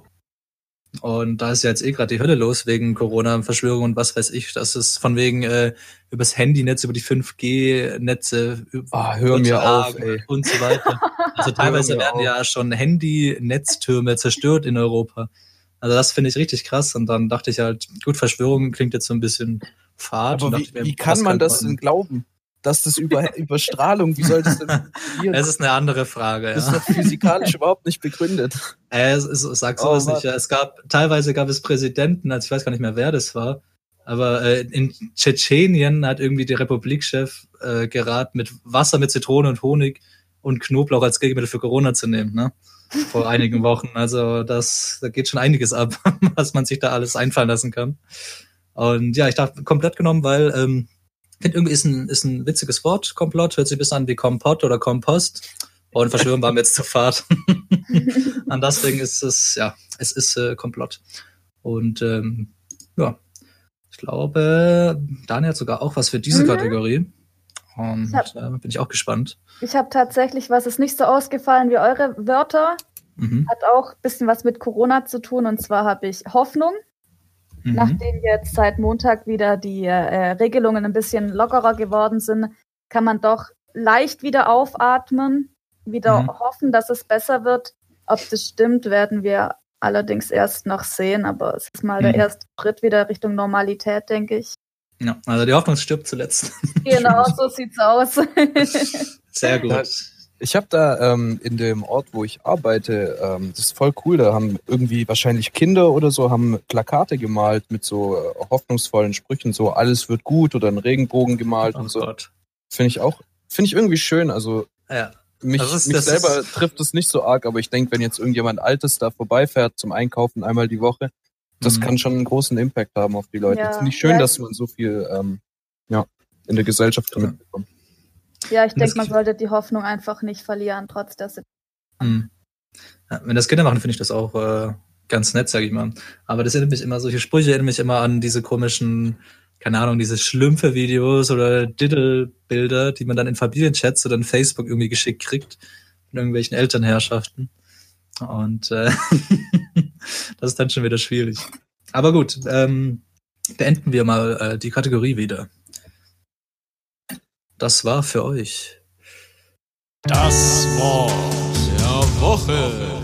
Und da ist ja jetzt eh gerade die Hölle los wegen Corona, Verschwörung und was weiß ich. Das ist von wegen äh, übers Handynetz, über die 5G-Netze Ah, hör mir auf, ey. und so weiter. Also teilweise werden auf. ja schon Handy-Netztürme zerstört in Europa. Also das finde ich richtig krass. Und dann dachte ich halt, gut, Verschwörung klingt jetzt so ein bisschen fad. Aber wie, mir, wie kann man das denn glauben? Dass das über, Strahlung, wie soll das denn funktionieren? Es ist eine andere Frage. Das Ja. ist doch physikalisch überhaupt nicht begründet. Äh, es, es, sag Oh, sowas Mann. nicht. Ja. Es gab, teilweise gab es Präsidenten, also ich weiß gar nicht mehr, wer das war, aber äh, in Tschetschenien hat irgendwie der Republikchef äh, geraten, mit Wasser mit Zitrone und Honig und Knoblauch als Gegenmittel für Corona zu nehmen, ne? Vor einigen Wochen. Also das, da geht schon einiges ab, was man sich da alles einfallen lassen kann. Und ja, ich dachte komplett genommen, weil ähm, ich finde irgendwie ist ein, ist ein witziges Wort, Komplott, hört sich ein bisschen an wie Kompott oder Kompost. Und Verschwörung war mir jetzt zu fad. Und deswegen ist es, ja, es ist äh, Komplott. Und ähm, ja, ich glaube, Daniel hat sogar auch was für diese Mhm. Kategorie. Und hab- äh, bin ich auch gespannt. Ich habe tatsächlich, was ist nicht so ausgefallen wie eure Wörter, Mhm. hat auch ein bisschen was mit Corona zu tun. Und zwar habe ich Hoffnung, Mhm. nachdem jetzt seit Montag wieder die äh, Regelungen ein bisschen lockerer geworden sind, kann man doch leicht wieder aufatmen, wieder Mhm. hoffen, dass es besser wird. Ob das stimmt, werden wir allerdings erst noch sehen. Aber es ist mal der Mhm. erste Schritt wieder Richtung Normalität, denke ich. Ja, also die Hoffnung stirbt zuletzt. Genau, so sieht's aus. Sehr gut. Ja. Ich habe da ähm, in dem Ort, wo ich arbeite, ähm, das ist voll cool, da haben irgendwie wahrscheinlich Kinder oder so, haben Plakate gemalt mit so äh, hoffnungsvollen Sprüchen, so alles wird gut oder einen Regenbogen gemalt Oh und so. Finde ich auch, finde ich irgendwie schön. Also Ja. mich, Das ist- mich das selber ist- trifft es nicht so arg, aber ich denke, wenn jetzt irgendjemand Altes da vorbeifährt zum Einkaufen einmal die Woche, das Mhm. kann schon einen großen Impact haben auf die Leute. Ja. Finde ich schön, Ja. dass man so viel ähm, ja, in der Gesellschaft Ja. mitbekommt. ja, ich denke, man sollte die Hoffnung einfach nicht verlieren, trotz der Situation. Mhm. Ja, wenn das Kinder machen, finde ich das auch äh, ganz nett, sage ich mal. Aber das erinnert mich immer, solche Sprüche erinnern mich immer an diese komischen, keine Ahnung, diese Schlümpfe-Videos oder Diddle-Bilder, die man dann in Familienchats oder in Facebook irgendwie geschickt kriegt, von irgendwelchen Elternherrschaften. Und äh, das ist dann schon wieder schwierig. Aber gut, ähm, beenden wir mal äh, die Kategorie wieder. Das war für euch. Das Wort der Woche.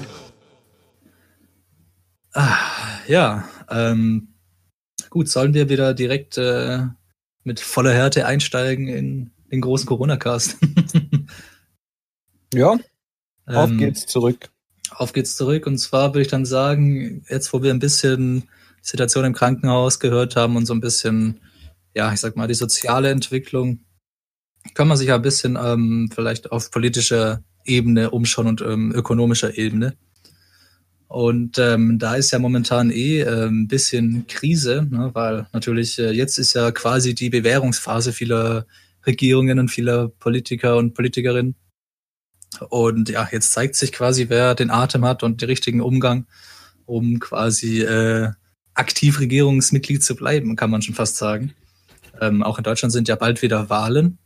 Ah, ja, ähm, gut, sollen wir wieder direkt äh, mit voller Härte einsteigen in den großen Corona-Cast? Ja, auf Ähm, geht's zurück. Auf geht's zurück. Und zwar würde ich dann sagen, jetzt wo wir ein bisschen die Situation im Krankenhaus gehört haben und so ein bisschen, ja, ich sag mal, die soziale Entwicklung, kann man sich ja ein bisschen ähm, vielleicht auf politischer Ebene umschauen und ähm, ökonomischer Ebene. Und ähm, da ist ja momentan eh äh, ein bisschen Krise, ne, weil natürlich äh, jetzt ist ja quasi die Bewährungsphase vieler Regierungen und vieler Politiker und Politikerinnen. Und ja, jetzt zeigt sich quasi, wer den Atem hat und den richtigen Umgang, um quasi äh, aktiv Regierungsmitglied zu bleiben, kann man schon fast sagen. Ähm, auch in Deutschland sind ja bald wieder Wahlen,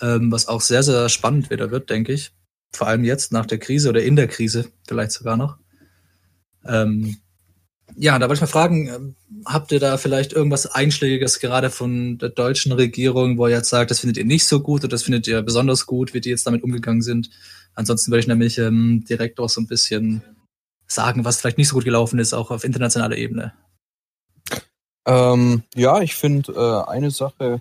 ähm, was auch sehr, sehr spannend wieder wird, denke ich. Vor allem jetzt nach der Krise oder in der Krise vielleicht sogar noch. Ähm, ja, da wollte ich mal fragen, ähm, habt ihr da vielleicht irgendwas Einschlägiges gerade von der deutschen Regierung, wo ihr jetzt sagt, das findet ihr nicht so gut oder das findet ihr besonders gut, wie die jetzt damit umgegangen sind? Ansonsten würde ich nämlich ähm, direkt auch so ein bisschen sagen, was vielleicht nicht so gut gelaufen ist, auch auf internationaler Ebene. Ähm, ja, ich finde äh, eine Sache,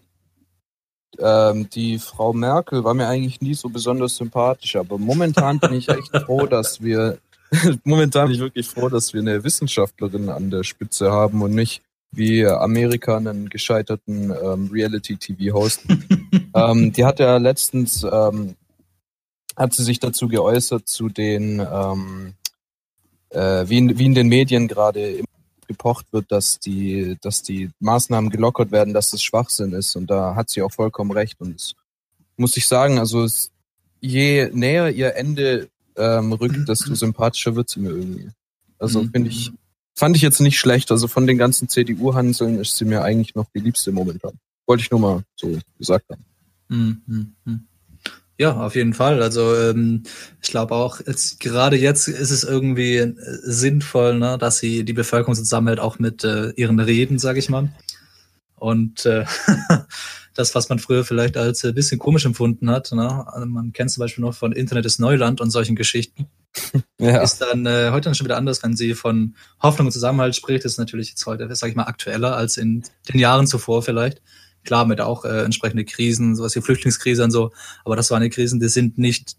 ähm, die Frau Merkel war mir eigentlich nie so besonders sympathisch, aber momentan bin ich echt froh, dass wir, momentan bin ich wirklich froh, dass wir eine Wissenschaftlerin an der Spitze haben und nicht wie Amerika einen gescheiterten ähm, Reality-TV-Host. ähm, die hat ja letztens, ähm, hat sie sich dazu geäußert, zu den, ähm, äh, wie, in, wie in den Medien gerade gepocht wird, dass die, dass die Maßnahmen gelockert werden, dass das Schwachsinn ist. Und da hat sie auch vollkommen recht. Und es, muss ich sagen, also es, je näher ihr Ende ähm, rückt, desto sympathischer wird sie mir irgendwie. Also Mhm. finde ich, fand ich jetzt nicht schlecht. Also von den ganzen CDU-Hanseln ist sie mir eigentlich noch die liebste momentan. Wollte ich nur mal so gesagt haben. Hm, hm, hm. Ja, auf jeden Fall. Also ähm, ich glaube auch, jetzt, gerade jetzt ist es irgendwie äh, sinnvoll, ne, dass sie die Bevölkerung zusammenhält, auch mit äh, ihren Reden, sage ich mal. Und äh, das, was man früher vielleicht als ein bisschen komisch empfunden hat, ne? also man kennt zum Beispiel noch von Internet ist Neuland und solchen Geschichten, Ja. ist dann äh, heute dann schon wieder anders, wenn sie von Hoffnung und Zusammenhalt spricht, ist natürlich jetzt heute, sage ich mal, aktueller als in den Jahren zuvor vielleicht. Klar, mit auch äh, entsprechende Krisen, sowas wie Flüchtlingskrise und so, aber das waren die Krisen, die sind nicht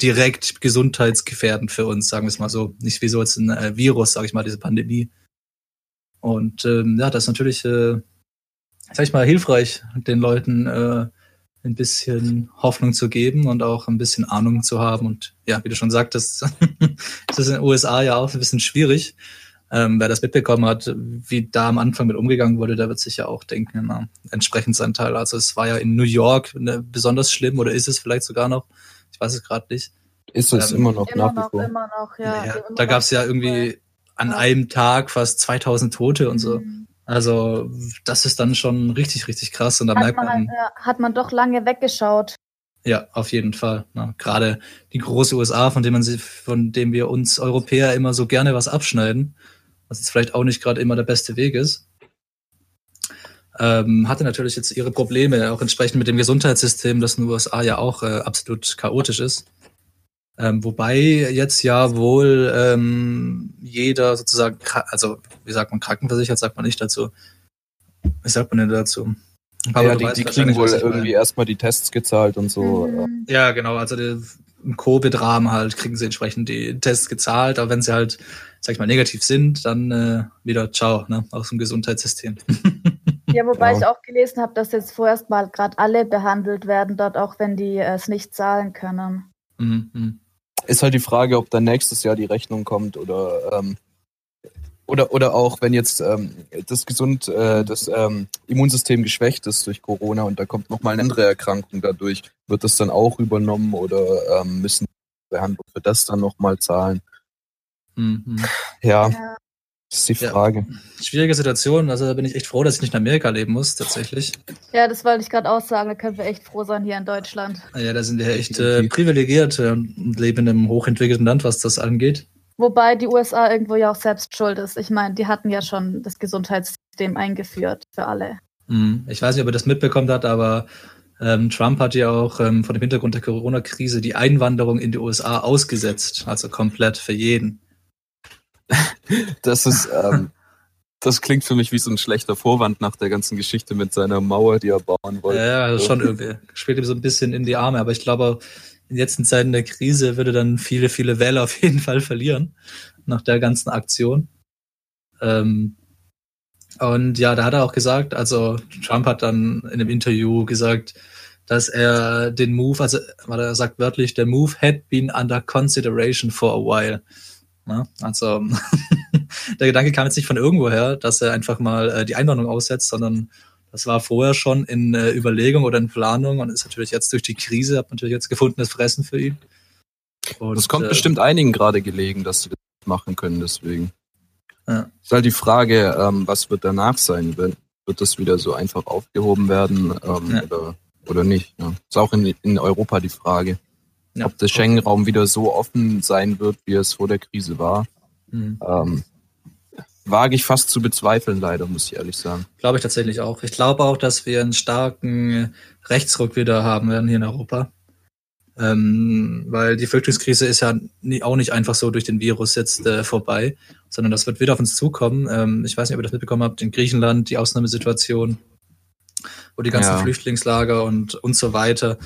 direkt gesundheitsgefährdend für uns, sagen wir es mal so. Nicht wie so jetzt ein äh, Virus, sage ich mal, diese Pandemie. Und ähm, ja, das ist natürlich, äh, sag ich mal, hilfreich, den Leuten äh, ein bisschen Hoffnung zu geben und auch ein bisschen Ahnung zu haben. Und ja, wie du schon sagtest, ist das in den USA ja auch ein bisschen schwierig. Ähm, wer das mitbekommen hat, wie da am Anfang mit umgegangen wurde, der wird sicher auch denken, na, entsprechend sein Teil. Also es war ja in New York ne, besonders schlimm oder ist es vielleicht sogar noch? Ich weiß es gerade nicht. Ist es Ähm, immer noch Immer nach wie noch, vor. immer noch, ja. Ja, immer da gab es ja irgendwie an Ja. einem Tag fast 2000 Tote und so. Mhm. Also das ist dann schon richtig, richtig krass und da Hat merkt man, man, halt, ja, hat man doch lange weggeschaut. ja, auf jeden Fall. Ne? Gerade die große USA, von dem man von dem wir uns Europäer immer so gerne was abschneiden, was jetzt vielleicht auch nicht gerade immer der beste Weg ist, ähm, hatte natürlich jetzt ihre Probleme, auch entsprechend mit dem Gesundheitssystem, das in den USA ja auch äh, absolut chaotisch ist. Ähm, wobei jetzt ja wohl ähm, jeder sozusagen, also wie sagt man, krankenversichert, sagt man nicht dazu. Wie sagt man denn dazu? Aber ja, die, die kriegen wohl irgendwie erstmal die Tests gezahlt und so. äh, Mhm. Ja, genau. Also die, im Covid-Rahmen halt kriegen sie entsprechend die Tests gezahlt, aber wenn sie halt, sag ich mal, negativ sind, dann äh, wieder ciao, ne, aus dem Gesundheitssystem. Ja, wobei Ja. ich auch gelesen habe, dass jetzt vorerst mal gerade alle behandelt werden dort, auch wenn die äh, es nicht zahlen können. Mhm, mhm. Ist halt die Frage, ob dann nächstes Jahr die Rechnung kommt oder ähm, oder oder auch wenn jetzt ähm, das gesund äh, das ähm, Immunsystem geschwächt ist durch Corona und da kommt noch mal eine andere Erkrankung dadurch, wird das dann auch übernommen oder ähm, müssen die Behandlung für das dann noch mal zahlen? Mhm. Ja, Ja. Das ist die Ja. Frage. Schwierige Situation, also da bin ich echt froh, dass ich nicht in Amerika leben muss, tatsächlich. Ja, das wollte ich gerade auch sagen. Da können wir echt froh sein hier in Deutschland. Ja, da sind wir echt äh, privilegiert äh, und leben in einem hochentwickelten Land, was das angeht. Wobei die USA irgendwo ja auch selbst schuld ist. Ich meine, die hatten ja schon das Gesundheitssystem eingeführt für alle. Mhm. Ich weiß nicht, ob ihr das mitbekommen habt, aber ähm, Trump hat ja auch ähm, vor dem Hintergrund der Corona-Krise die Einwanderung in die USA ausgesetzt, also komplett für jeden. Das ist, ähm, das klingt für mich wie so ein schlechter Vorwand nach der ganzen Geschichte mit seiner Mauer, die er bauen wollte. Ja, ja, schon irgendwie. Spielt ihm so ein bisschen in die Arme, aber ich glaube, in letzten Zeiten der Krise würde dann viele, viele Wähler auf jeden Fall verlieren nach der ganzen Aktion. Ähm, und ja, da hat er auch gesagt, also Trump hat dann in einem Interview gesagt, dass er den Move, also er sagt wörtlich, der Move had been under consideration for a while. Ja, also der Gedanke kam jetzt nicht von irgendwoher, dass er einfach mal äh, die Einwanderung aussetzt, sondern das war vorher schon in äh, Überlegung oder in Planung und ist natürlich jetzt durch die Krise, hat natürlich jetzt gefundenes Fressen für ihn. Und, das kommt äh, bestimmt einigen gerade gelegen, dass sie das machen können, deswegen. Ja. Ist halt die Frage, ähm, was wird danach sein? Wird, wird das wieder so einfach aufgehoben werden ähm, Ja. oder, oder nicht? Ja. Ist auch in, in Europa die Frage, Ja. ob der Schengen-Raum wieder so offen sein wird, wie es vor der Krise war. Mhm. Ähm, wage ich fast zu bezweifeln, leider, muss ich ehrlich sagen. Glaube ich tatsächlich auch. Ich glaube auch, dass wir einen starken Rechtsruck wieder haben werden hier in Europa. Ähm, weil die Flüchtlingskrise ist ja nie, auch nicht einfach so durch den Virus jetzt äh, vorbei, sondern das wird wieder auf uns zukommen. Ähm, ich weiß nicht, ob ihr das mitbekommen habt, in Griechenland die Ausnahmesituation, wo die ganzen Ja. Flüchtlingslager und, und so weiter.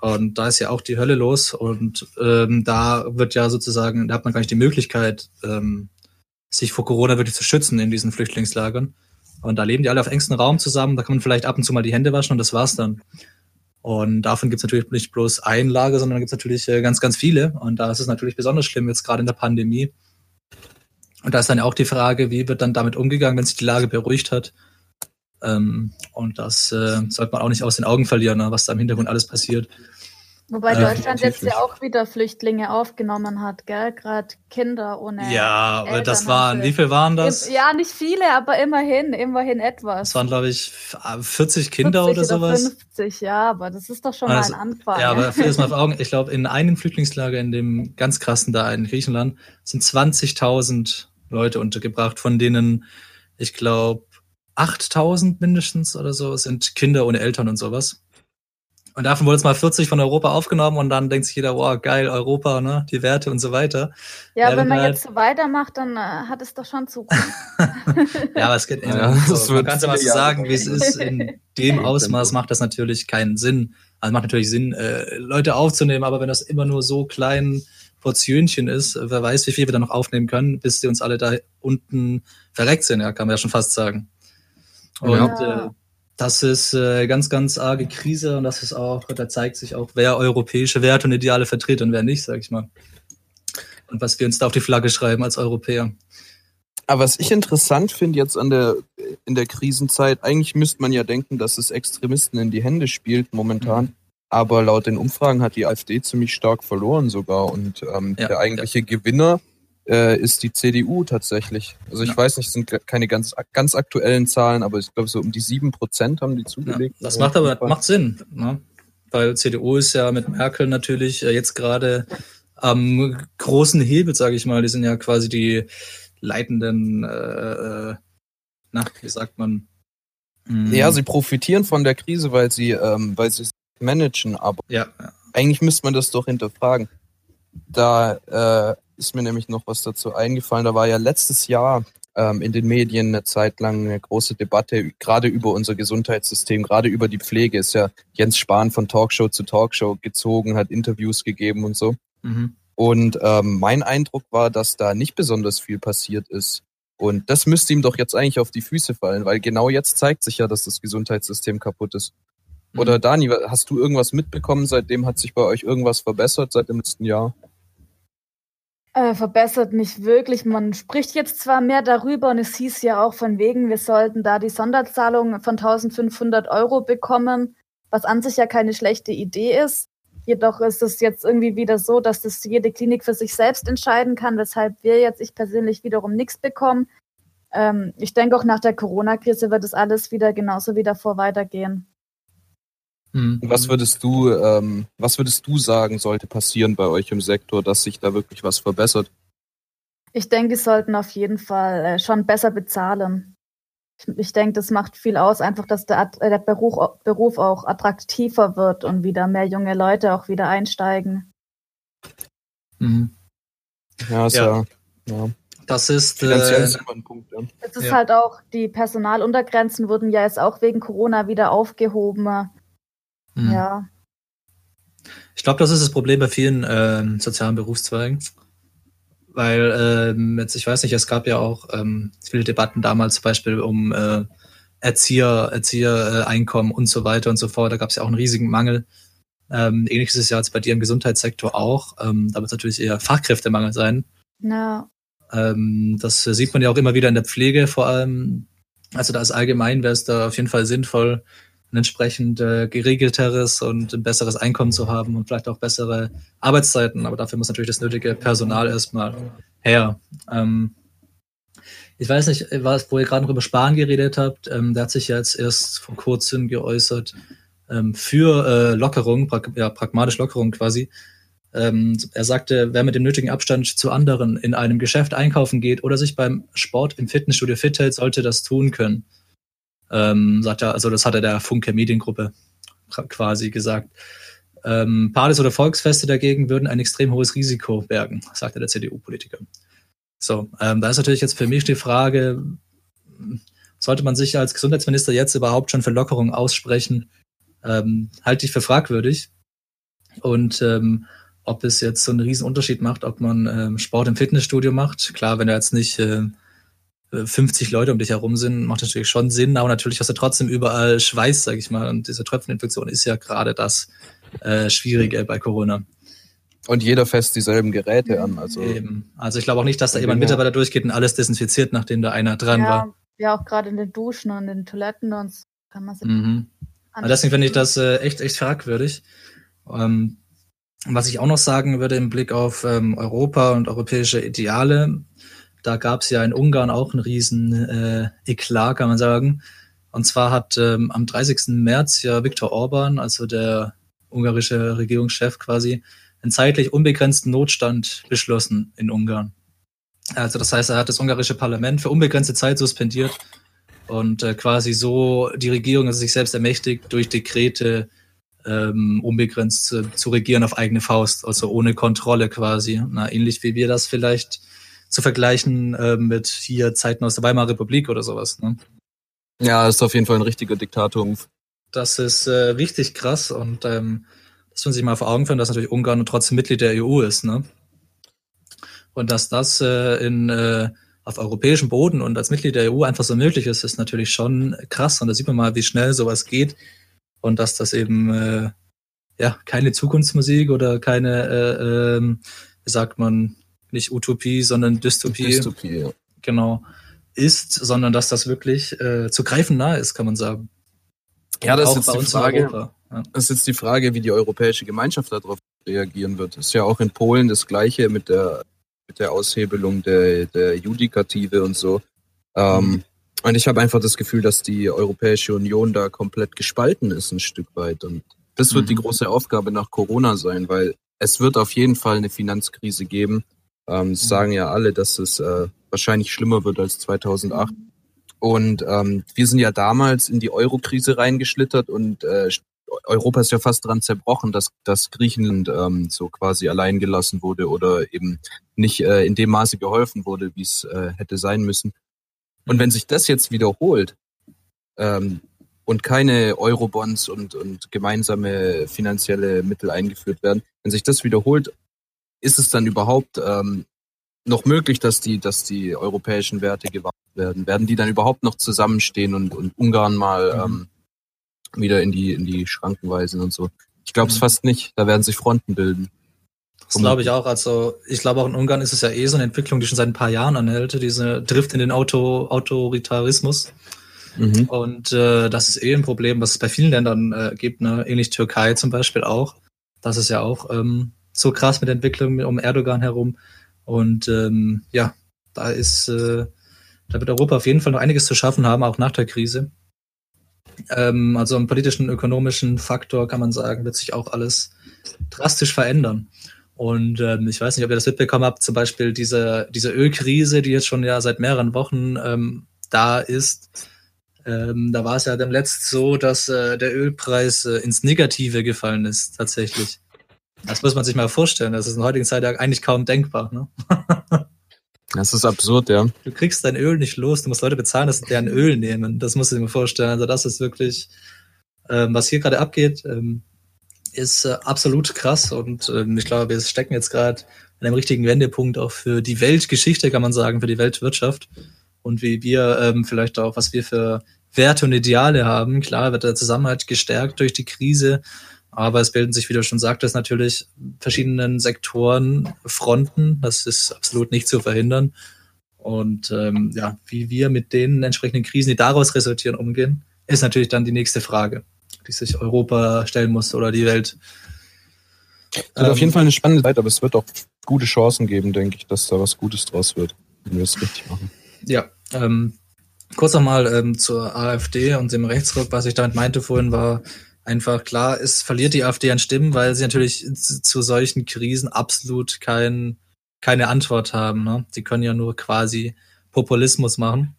Und da ist ja auch die Hölle los und ähm, da wird ja sozusagen, da hat man gar nicht die Möglichkeit, ähm, sich vor Corona wirklich zu schützen in diesen Flüchtlingslagern. Und da leben die alle auf engstem Raum zusammen. Da kann man vielleicht ab und zu mal die Hände waschen und das war's dann. Und davon gibt's natürlich nicht bloß ein Lager, sondern gibt's natürlich äh, ganz, ganz viele. Und da ist es natürlich besonders schlimm, jetzt gerade in der Pandemie. Und da ist dann ja auch die Frage, wie wird dann damit umgegangen, wenn sich die Lage beruhigt hat. Ähm, und das äh, sollte man auch nicht aus den Augen verlieren, ne, was da im Hintergrund alles passiert. Wobei Äh, Deutschland jetzt ja auch wieder Flüchtlinge aufgenommen hat, gell? Gerade Kinder ohne. Ja, aber das Eltern waren, wie viel waren das? Ja, nicht viele, aber immerhin, immerhin etwas. Das waren, glaube ich, 40 Kinder 40 oder sowas. 50, ja, aber das ist doch schon Also, mal ein Anfang. Ja, aber das mal vor Augen. Ich glaube, in einem Flüchtlingslager, in dem ganz krassen da in Griechenland, sind 20.000 Leute untergebracht, von denen, ich glaube, 8.000 mindestens oder so sind Kinder ohne Eltern und sowas. Und davon wurde jetzt mal 40 von Europa aufgenommen und dann denkt sich jeder, wow, geil, Europa, ne, die Werte und so weiter. ja, ja, wenn man halt- jetzt so weitermacht, dann äh, hat es doch schon Zukunft. Ja, aber es geht Ja, so, das man kann es mal so sagen, wie es ist. In dem Ausmaß macht das natürlich keinen Sinn. Also macht natürlich Sinn, äh, Leute aufzunehmen, aber wenn das immer nur so klein Portionchen ist, wer weiß, wie viel wir da noch aufnehmen können, bis die uns alle da unten verreckt sind, ja, kann man ja schon fast sagen. Und Ja. äh, das ist äh, ganz, ganz arge Krise und das ist auch, da zeigt sich auch, wer europäische Werte und Ideale vertritt und wer nicht, sag ich mal. Und was wir uns da auf die Flagge schreiben als Europäer. Aber was ich interessant finde jetzt an der, in der Krisenzeit, eigentlich müsste man ja denken, dass es Extremisten in die Hände spielt momentan. Mhm. Aber laut den Umfragen hat die AfD ziemlich stark verloren sogar. Und ähm, Ja, der eigentliche Gewinner äh, ist die CDU tatsächlich. Also ich Ja. weiß nicht, es sind keine ganz, ganz aktuellen Zahlen, aber ich glaube so um die sieben Prozent haben die Ja, zugelegt. das macht aber macht Sinn, ne? weil CDU ist ja mit Merkel natürlich äh, jetzt gerade am großen Hebel, sage ich mal. Die sind ja quasi die leitenden, äh, äh, na, wie sagt man? Hm, Ja, sie profitieren von der Krise, weil sie, ähm, weil sie es managen, aber ja, ja. eigentlich müsste man das doch hinterfragen. Da äh, ist mir nämlich noch was dazu eingefallen. Da war ja letztes Jahr ähm, in den Medien eine Zeit lang eine große Debatte, gerade über unser Gesundheitssystem, gerade über die Pflege. Ist ja Jens Spahn von Talkshow zu Talkshow gezogen, hat Interviews gegeben und so. Mhm. Und ähm, mein Eindruck war, dass da nicht besonders viel passiert ist. Und das müsste ihm doch jetzt eigentlich auf die Füße fallen, weil genau jetzt zeigt sich ja, dass das Gesundheitssystem kaputt ist. Mhm. Oder Dani, hast du irgendwas mitbekommen? Seitdem hat sich bei euch irgendwas verbessert seit dem letzten Jahr? Äh, verbessert nicht wirklich. Man spricht jetzt zwar mehr darüber und es hieß ja auch von wegen, wir sollten da die Sonderzahlung von 1500 Euro bekommen, was an sich ja keine schlechte Idee ist. Jedoch ist es jetzt irgendwie wieder so, dass das jede Klinik für sich selbst entscheiden kann, weshalb wir jetzt, ich persönlich wiederum nichts bekommen. Ähm, ich denke auch nach der Corona-Krise wird es alles wieder genauso wie davor weitergehen. Mhm. Was würdest du, ähm, was würdest du sagen, sollte passieren bei euch im Sektor, dass sich da wirklich was verbessert? Ich denke, die sollten auf jeden Fall äh, schon besser bezahlen. Ich, ich denke, das macht viel aus, einfach, dass der, äh, der Beruf, Beruf auch attraktiver wird und wieder mehr junge Leute auch wieder einsteigen. Mhm. Ja, ist Ja. ja, ja. Das ist finanziell äh, ist immer ein Punkt. Ja. Es ist Ja. halt auch, die Personaluntergrenzen wurden ja jetzt auch wegen Corona wieder aufgehoben. Mhm. Ja. Ich glaube, das ist das Problem bei vielen ähm, sozialen Berufszweigen. Weil, ähm, jetzt, ich weiß nicht, es gab ja auch ähm, viele Debatten damals zum Beispiel um äh, Erzieher, Erzieher, äh, Einkommen und so weiter und so fort. Da gab es ja auch einen riesigen Mangel. Ähm, ähnliches ist ja jetzt bei dir im Gesundheitssektor auch. Ähm, da wird es natürlich eher Fachkräftemangel sein. Ja. Ähm, das sieht man ja auch immer wieder in der Pflege vor allem. Also da ist allgemein, wäre es da auf jeden Fall sinnvoll, ein entsprechend äh, geregelteres und ein besseres Einkommen zu haben und vielleicht auch bessere Arbeitszeiten. Aber dafür muss natürlich das nötige Personal erstmal her. Ähm, ich weiß nicht, was, wo ihr gerade noch über Sparen geredet habt, ähm, der hat sich ja jetzt erst vor kurzem geäußert ähm, für äh, Lockerung, pra ja, pragmatisch Lockerung quasi. Ähm, er sagte, wer mit dem nötigen Abstand zu anderen in einem Geschäft einkaufen geht oder sich beim Sport im Fitnessstudio fit hält, sollte das tun können. Ähm, sagt er, also das hat er der Funke Mediengruppe quasi gesagt. Ähm, Partys oder Volksfeste dagegen würden ein extrem hohes Risiko bergen, sagte der CDU-Politiker. So, ähm, da ist natürlich jetzt für mich die Frage, sollte man sich als Gesundheitsminister jetzt überhaupt schon für Lockerung aussprechen? Ähm, halte ich für fragwürdig. Und ähm, ob es jetzt so einen riesen Unterschied macht, ob man ähm, Sport im Fitnessstudio macht. Klar, wenn da jetzt nicht äh, 50 Leute um dich herum sind, macht natürlich schon Sinn, aber natürlich hast du trotzdem überall Schweiß, sag ich mal. Und diese Tröpfcheninfektion ist ja gerade das äh, Schwierige bei Corona. Und jeder fässt dieselben Geräte an. Also Eben. Also ich glaube auch nicht, dass da jemand. Mitarbeiter durchgeht und alles desinfiziert, nachdem da einer dran ja, war. ja, auch gerade in den Duschen und in den Toiletten und so kann man sich Mhm. Und deswegen finde ich das äh, echt, echt fragwürdig. Ähm, was ich auch noch sagen würde im Blick auf ähm, Europa und europäische Ideale, da gab es ja in Ungarn auch einen riesen äh, Eklat, kann man sagen. Und zwar hat ähm, am 30. März ja Viktor Orban, also der ungarische Regierungschef quasi, einen zeitlich unbegrenzten Notstand beschlossen in Ungarn. Also das heißt, er hat das ungarische Parlament für unbegrenzte Zeit suspendiert und äh, quasi so die Regierung also sich selbst ermächtigt, durch Dekrete ähm, unbegrenzt äh, zu regieren auf eigene Faust, also ohne Kontrolle quasi. Na, ähnlich wie wir das vielleicht zu vergleichen äh, mit hier Zeiten aus der Weimarer Republik oder sowas. Ne? ja, ist auf jeden Fall ein richtiger Diktator. Das ist äh, richtig krass und ähm, das muss man sich mal vor Augen führen, dass natürlich Ungarn trotzdem Mitglied der EU ist. Ne? Und dass das äh, in, äh, auf europäischem Boden und als Mitglied der EU einfach so möglich ist, ist natürlich schon krass. Und da sieht man mal, wie schnell sowas geht und dass das eben äh, ja keine Zukunftsmusik oder keine, äh, ähm, wie sagt man, nicht Utopie, sondern Dystopie, Dystopie, ja. genau ist, sondern dass das wirklich äh, zu greifen nahe ist, kann man sagen. Ja, das ist jetzt die Frage. Ja. Das ist jetzt die Frage, wie die europäische Gemeinschaft darauf reagieren wird. Ist ja auch in Polen das Gleiche mit der, mit der Aushebelung der, der Judikative und so. Ähm, und ich habe einfach das Gefühl, dass die Europäische Union da komplett gespalten ist, ein Stück weit. Und das wird Mhm. die große Aufgabe nach Corona sein, weil es wird auf jeden Fall eine Finanzkrise geben. Ähm, sagen ja alle, dass es äh, wahrscheinlich schlimmer wird als 2008. Und ähm, wir sind ja damals in die Euro-Krise reingeschlittert und äh, Europa ist ja fast dran zerbrochen, dass, dass Griechenland ähm, so quasi allein gelassen wurde oder eben nicht äh, in dem Maße geholfen wurde, wie es äh, hätte sein müssen. Und wenn sich das jetzt wiederholt ähm, und keine Eurobonds und, und gemeinsame finanzielle Mittel eingeführt werden, wenn sich das wiederholt, ist es dann überhaupt ähm, noch möglich, dass die, dass die europäischen Werte gewahrt werden? Werden die dann überhaupt noch zusammenstehen und, und Ungarn mal Mhm. ähm, wieder in die, in die Schranken weisen und so? Ich glaube es Mhm. fast nicht. Da werden sich Fronten bilden. Das glaube ich auch. Also ich glaube auch in Ungarn ist es ja eh so eine Entwicklung, die schon seit ein paar Jahren anhält, diese Drift in den Auto Autoritarismus. Mhm. Und äh, das ist eh ein Problem, was es bei vielen Ländern äh, gibt, ne? ähnlich Türkei zum Beispiel auch. Das ist ja auch ähm, so krass mit der Entwicklung um Erdogan herum. Und ähm, ja, da ist, äh, da wird Europa auf jeden Fall noch einiges zu schaffen haben, auch nach der Krise. Ähm, also im politischen, ökonomischen Faktor kann man sagen, wird sich auch alles drastisch verändern. Und ähm, ich weiß nicht, ob ihr das mitbekommen habt, zum Beispiel diese, diese Ölkrise, die jetzt schon ja seit mehreren Wochen ähm, da ist. Ähm, da war es ja dem so, dass äh, der Ölpreis äh, ins Negative gefallen ist, tatsächlich. Das muss man sich mal vorstellen. Das ist in heutigen Zeit eigentlich kaum denkbar. Ne? Das ist absurd, ja. Du kriegst dein Öl nicht los, du musst Leute bezahlen, dass sie deren Öl nehmen. Das musst du dir mal vorstellen. Also das ist wirklich, ähm, was hier gerade abgeht, ähm, ist äh, absolut krass. Und ähm, ich glaube, wir stecken jetzt gerade an einem richtigen Wendepunkt auch für die Weltgeschichte, kann man sagen, für die Weltwirtschaft. Und wie wir ähm, vielleicht auch, was wir für Werte und Ideale haben. Klar wird der Zusammenhalt gestärkt durch die Krise, aber es bilden sich, wie du schon sagtest, natürlich verschiedenen Sektoren Fronten. Das ist absolut nicht zu verhindern. Und ähm, ja, wie wir mit den entsprechenden Krisen, die daraus resultieren, umgehen, ist natürlich dann die nächste Frage, die sich Europa stellen muss oder die Welt. Es wird auf jeden Fall eine spannende Zeit, aber es wird auch gute Chancen geben, denke ich, dass da was Gutes draus wird, wenn wir es richtig machen. Ja, ähm, kurz nochmal ähm, zur AfD und dem Rechtsruck, was ich damit meinte vorhin, war einfach klar, es verliert die AfD an Stimmen, weil sie natürlich zu, zu solchen Krisen absolut kein, keine Antwort haben. Ne? Sie können ja nur quasi Populismus machen.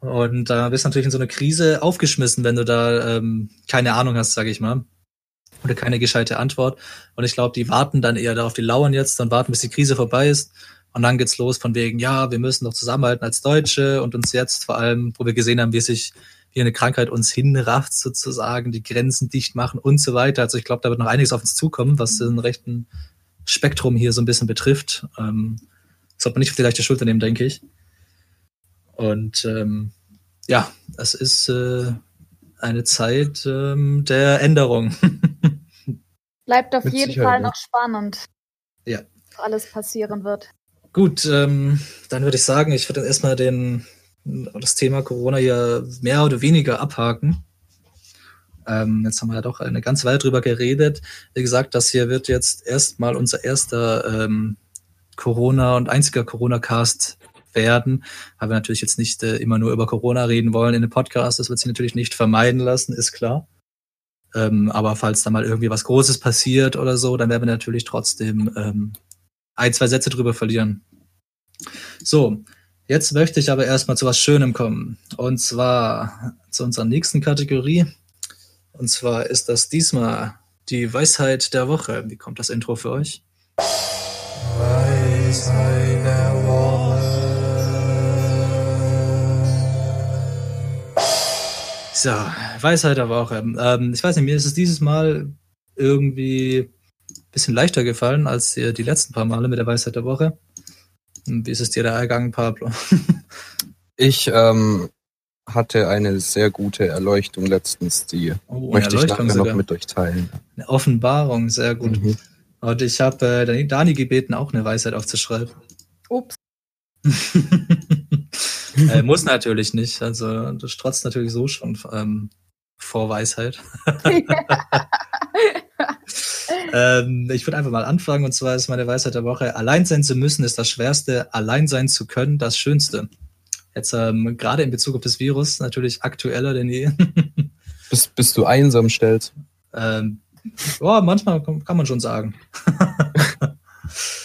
Und da bist du natürlich in so eine Krise aufgeschmissen, wenn du da ähm, keine Ahnung hast, sage ich mal. Oder keine gescheite Antwort. Und ich glaube, die warten dann eher darauf, die lauern jetzt und warten, bis die Krise vorbei ist. Und dann geht's los von wegen, ja, wir müssen doch zusammenhalten als Deutsche und uns jetzt vor allem, wo wir gesehen haben, wie sich wie eine Krankheit uns hinrafft sozusagen, die Grenzen dicht machen und so weiter. Also ich glaube, da wird noch einiges auf uns zukommen, was den rechten Spektrum hier so ein bisschen betrifft. Ähm, sollte man nicht auf die leichte Schulter nehmen, denke ich. Und ähm, ja, es ist äh, eine Zeit ähm, der Änderung. Bleibt auf Mit jeden Sicherheit, Fall ja. noch spannend, ja. was alles passieren wird. Gut, ähm, dann würde ich sagen, ich würde erstmal den, das Thema Corona hier mehr oder weniger abhaken. Ähm, jetzt haben wir ja doch eine ganze Weile drüber geredet. Wie gesagt, das hier wird jetzt erstmal unser erster ähm, Corona und einziger Corona-Cast werden, weil wir natürlich jetzt nicht äh, immer nur über Corona reden wollen in dem Podcast. Das wird sich natürlich nicht vermeiden lassen, ist klar. Ähm, aber falls da mal irgendwie was Großes passiert oder so, dann werden wir natürlich trotzdem ähm, ein, zwei Sätze drüber verlieren. So, jetzt möchte ich aber erstmal zu was Schönem kommen. Und zwar zu unserer nächsten Kategorie. Und zwar ist das diesmal die Weisheit der Woche. Wie kommt das Intro für euch? Weisheit der Woche. So, Weisheit der Woche. Ähm, ich weiß nicht, mir ist es dieses Mal irgendwie ein bisschen leichter gefallen als die, die letzten paar Male mit der Weisheit der Woche. Wie ist es dir da ergangen, Pablo? Ich ähm, hatte eine sehr gute Erleuchtung letztens, die Oh, möchte ich nachher noch mit euch teilen. Eine Offenbarung, sehr gut. Mhm. Und ich habe äh, Dani- Dani gebeten, auch eine Weisheit aufzuschreiben. Ups. äh, muss natürlich nicht. Also das strotzt natürlich so schon ähm, vor Weisheit. ähm, ich würde einfach mal anfangen und zwar ist meine Weisheit der Woche, allein sein zu müssen ist das Schwerste, allein sein zu können das Schönste. Jetzt ähm, gerade in Bezug auf das Virus natürlich aktueller denn je. Bist, bist du einsam stellst? ähm, ja, manchmal kann kann man schon sagen.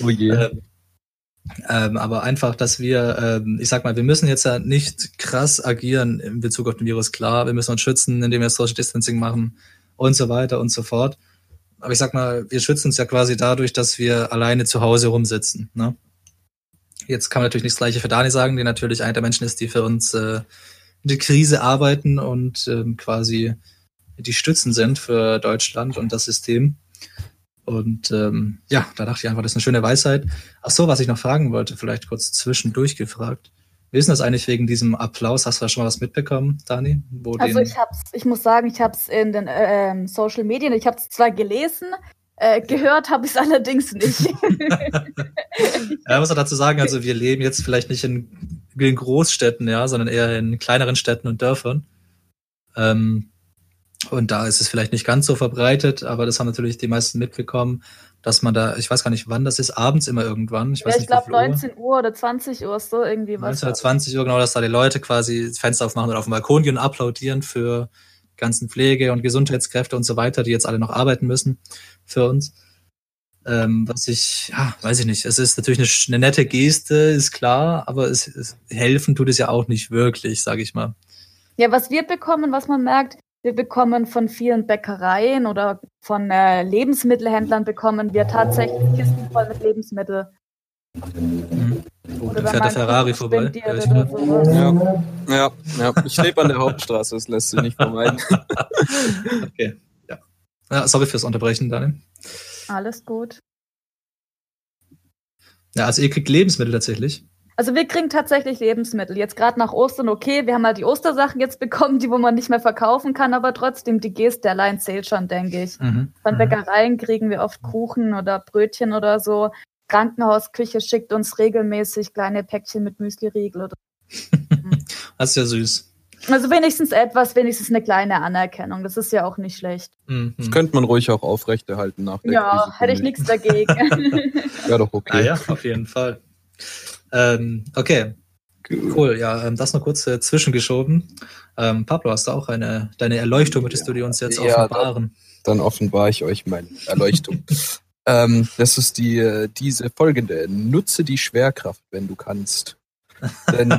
Oh je. Ähm, ähm, aber einfach, dass wir, ähm, ich sag mal, wir müssen jetzt ja nicht krass agieren in Bezug auf den Virus. Klar, wir müssen uns schützen, indem wir Social Distancing machen und so weiter und so fort. Aber ich sag mal, wir schützen uns ja quasi dadurch, dass wir alleine zu Hause rumsitzen. Ne? Jetzt kann man natürlich nicht das Gleiche für Dani sagen, die natürlich einer der Menschen ist, die für uns äh, in der Krise arbeiten und ähm, quasi die Stützen sind für Deutschland und das System. Und ähm, ja, da dachte ich einfach, das ist eine schöne Weisheit. Ach so, was ich noch fragen wollte, vielleicht kurz zwischendurch gefragt. Wie ist das eigentlich wegen diesem Applaus? Hast du da schon mal was mitbekommen, Dani? Wo Also ich hab's, ich muss sagen, ich habe es in den ähm, Social Medien, ich habe es zwar gelesen, äh, gehört habe ich es allerdings nicht. ja, muss man dazu sagen, also wir leben jetzt vielleicht nicht in, in Großstädten, ja, sondern eher in kleineren Städten und Dörfern. Ähm, und da ist es vielleicht nicht ganz so verbreitet, aber das haben natürlich die meisten mitbekommen, dass man da, ich weiß gar nicht, wann das ist, abends immer irgendwann. Ich ja, weiß ich glaube viel Uhr. 19 Uhr oder 20 Uhr so irgendwie was. 19 oder 20 Uhr, genau, dass da die Leute quasi das Fenster aufmachen oder auf dem Balkon gehen und applaudieren für die ganzen Pflege- und Gesundheitskräfte und so weiter, die jetzt alle noch arbeiten müssen für uns. Ähm, was ich, ja, weiß ich nicht. Es ist natürlich eine, eine nette Geste, ist klar, aber es, es helfen tut es ja auch nicht wirklich, sage ich mal. Ja, was wir bekommen, was man merkt, wir bekommen von vielen Bäckereien oder von äh, Lebensmittelhändlern bekommen wir tatsächlich Kisten voll mit Lebensmitteln. Mhm. Oh, Oder da fährt der Ferrari vorbei. Ja, ja, ja. Ich lebe an der Hauptstraße, das lässt sich nicht vermeiden. Okay, ja. ja. Sorry fürs Unterbrechen, Daniel. Alles gut. Ja, also ihr kriegt Lebensmittel tatsächlich. Also wir kriegen tatsächlich Lebensmittel. Jetzt gerade nach Ostern, okay, wir haben halt die Ostersachen jetzt bekommen, die wo man nicht mehr verkaufen kann, aber trotzdem, die Geste allein zählt schon, denke ich. Mhm. Von Mhm. Bäckereien kriegen wir oft Kuchen oder Brötchen oder so. Krankenhausküche schickt uns regelmäßig kleine Päckchen mit Müsliriegel oder Das ist ja süß. Also wenigstens etwas, wenigstens eine kleine Anerkennung. Das ist ja auch nicht schlecht. Mhm. Das könnte man ruhig auch aufrechterhalten nach der Ja, Krise, hätte ich nichts dagegen. Wäre doch okay. Ah ja, auf jeden Fall. Ähm, okay, cool. Ja, ähm, das noch kurz äh, zwischengeschoben. Ähm, Pablo, hast du auch eine, deine Erleuchtung, würdest du dir uns jetzt Ja, offenbaren? Dann offenbare ich euch meine Erleuchtung. ähm, das ist die, äh, diese folgende. Nutze die Schwerkraft, wenn du kannst. Denn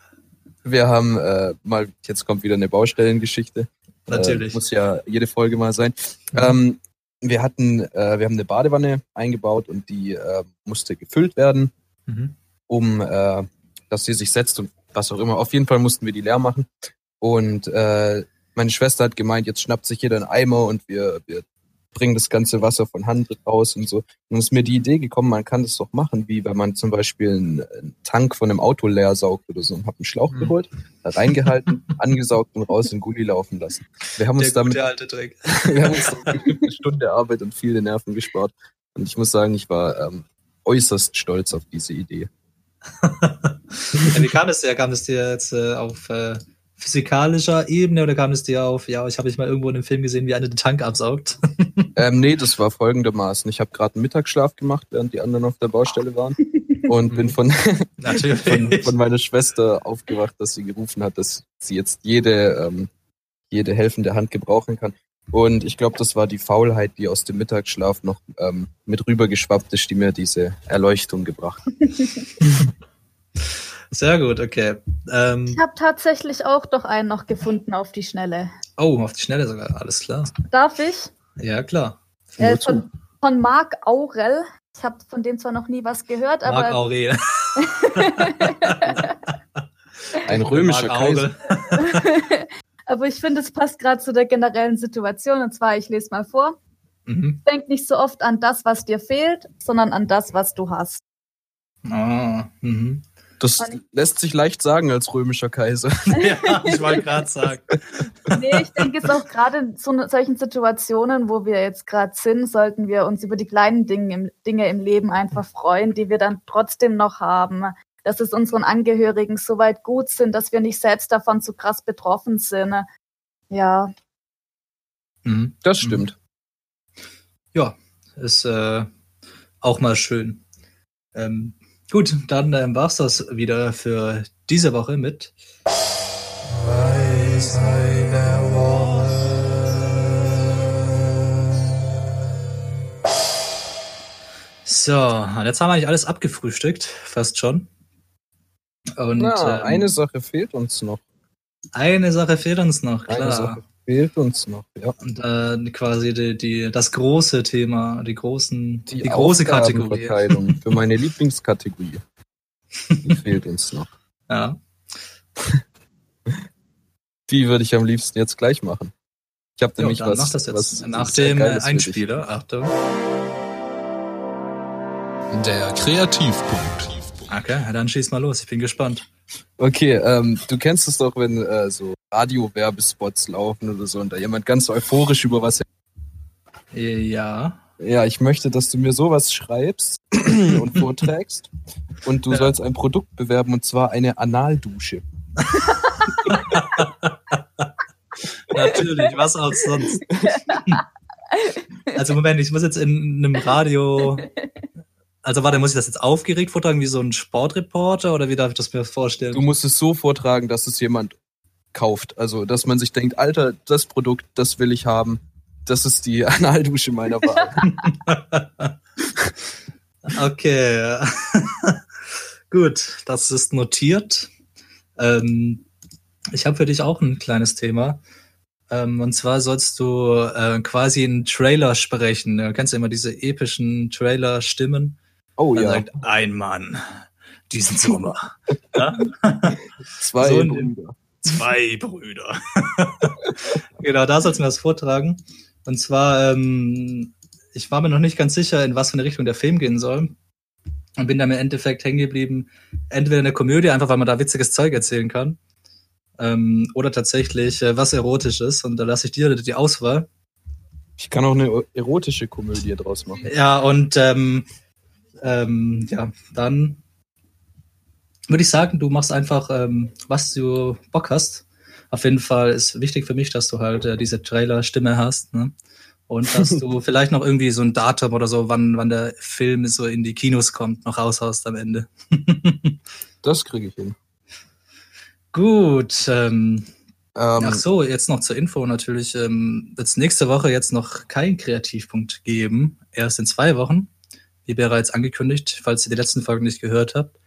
wir haben äh, mal, jetzt kommt wieder eine Baustellengeschichte. Natürlich. Äh, muss ja jede Folge mal sein. Mhm. Ähm, wir hatten, äh, wir haben eine Badewanne eingebaut und die äh, musste gefüllt werden, Mhm. Um äh, dass sie sich setzt und was auch immer. Auf jeden Fall mussten wir die leer machen. Und äh, meine Schwester hat gemeint, jetzt schnappt sich jeder einen Eimer und wir, wir bringen das ganze Wasser von Hand raus und so. Und dann ist mir die Idee gekommen, man kann das doch machen, wie wenn man zum Beispiel einen, einen Tank von einem Auto leer saugt oder so. Und hab einen Schlauch Mhm. geholt, da reingehalten, angesaugt und raus in Gully laufen lassen. Wir haben uns damit wir haben uns da bestimmt eine Stunde Arbeit und viele Nerven gespart. Und ich muss sagen, ich war ähm, äußerst stolz auf diese Idee. Wie kam es dir? Kam es dir jetzt äh, auf äh, physikalischer Ebene oder kam es dir auf, ja, ich habe mich mal irgendwo in einem Film gesehen, wie einer den Tank absaugt? Ähm, nee, das war folgendermaßen. Ich habe gerade einen Mittagsschlaf gemacht, während die anderen auf der Baustelle waren. Und bin von, von, von meiner Schwester aufgewacht, dass sie gerufen hat, dass sie jetzt jede, ähm, jede helfende Hand gebrauchen kann. Und ich glaube, das war die Faulheit, die aus dem Mittagsschlaf noch ähm, mit rübergeschwappt ist, die mir diese Erleuchtung gebracht hat. Sehr gut, okay. Ähm, ich habe tatsächlich auch doch einen noch gefunden auf die Schnelle. oh, auf die Schnelle sogar, alles klar. Darf ich? Ja, klar. Äh, von, von Marc Aurel. Ich habe von dem zwar noch nie was gehört, Marc aber Aurel. Ein römischer Marc Kaiser. Aber ich finde, es passt gerade zu der generellen Situation. Und zwar, ich lese mal vor. Mhm. Denk nicht so oft an das, was dir fehlt, sondern an das, was du hast. Ah, mhm. Das lässt sich leicht sagen als römischer Kaiser. ja, ich wollte gerade sagen. Nee, ich denke jetzt auch gerade in so ne- solchen Situationen, wo wir jetzt gerade sind, sollten wir uns über die kleinen Dinge im, Dinge im Leben einfach freuen, die wir dann trotzdem noch haben. Dass es unseren Angehörigen so weit gut sind, dass wir nicht selbst davon zu krass betroffen sind. Ja, Mhm. Das stimmt. Ja, ist äh, auch mal schön. Ähm, gut, dann ähm, war's das wieder für diese Woche mit So, und jetzt haben wir eigentlich alles abgefrühstückt, fast schon. Und Ja, ähm, eine Sache fehlt uns noch. eine Sache fehlt uns noch, Eine klar. Sache fehlt uns noch, ja. Und äh, quasi die, die, das große Thema, die großen, die, große Kategorie. Für meine Lieblingskategorie. Die fehlt uns noch. Ja. Die würde ich am liebsten jetzt gleich machen. Ich habe nämlich dann was, mach das jetzt was nach dem. Einspieler. Achtung. Der Kreativpunkt. Okay, dann schieß mal los. Ich bin gespannt. Okay, ähm, du kennst es doch, wenn äh, so Radio-Werbespots laufen oder so und da jemand ganz euphorisch über was. Ja. Ja, ich möchte, dass du mir sowas schreibst und vorträgst und du Ja. sollst ein Produkt bewerben und zwar eine Analdusche. Natürlich, was auch sonst. Also Moment, ich muss jetzt in einem Radio. Also warte, muss ich das jetzt aufgeregt vortragen wie so ein Sportreporter oder wie darf ich das mir vorstellen? Du musst es so vortragen, dass es jemand kauft. Also, dass man sich denkt, Alter, das Produkt, das will ich haben. Das ist die Analdusche meiner Wahl. Okay. Gut, das ist notiert. Ähm, ich habe für dich auch ein kleines Thema. Ähm, und zwar sollst du äh, quasi einen Trailer sprechen. Du kennst ja immer diese epischen Trailer-Stimmen. Oh Dann ja, sagt ein Mann diesen Sommer. ja? zwei so Brüder. Zwei Brüder. genau, da sollst du mir das vortragen. Und zwar, ähm, ich war mir noch nicht ganz sicher, in was für eine Richtung der Film gehen soll. Und bin dann im Endeffekt hängen geblieben, entweder eine Komödie, einfach weil man da witziges Zeug erzählen kann, ähm, oder tatsächlich äh, was Erotisches. Und da lasse ich dir die Auswahl. Ich kann auch eine erotische Komödie draus machen. Ja, und ähm, ähm, ja, dann würde ich sagen, du machst einfach, ähm, was du Bock hast. Auf jeden Fall ist wichtig für mich, dass du halt äh, diese Trailer-Stimme hast. Ne? Und dass du vielleicht noch irgendwie so ein Datum oder so, wann, wann der Film so in die Kinos kommt, noch raushaust am Ende. Das kriege ich hin. Gut, ähm, Ähm, Ach so, jetzt noch zur Info natürlich. Ähm, wird es nächste Woche jetzt noch keinen Kreativpunkt geben. Erst in zwei Wochen, wie bereits angekündigt, falls ihr die letzten Folgen nicht gehört habt.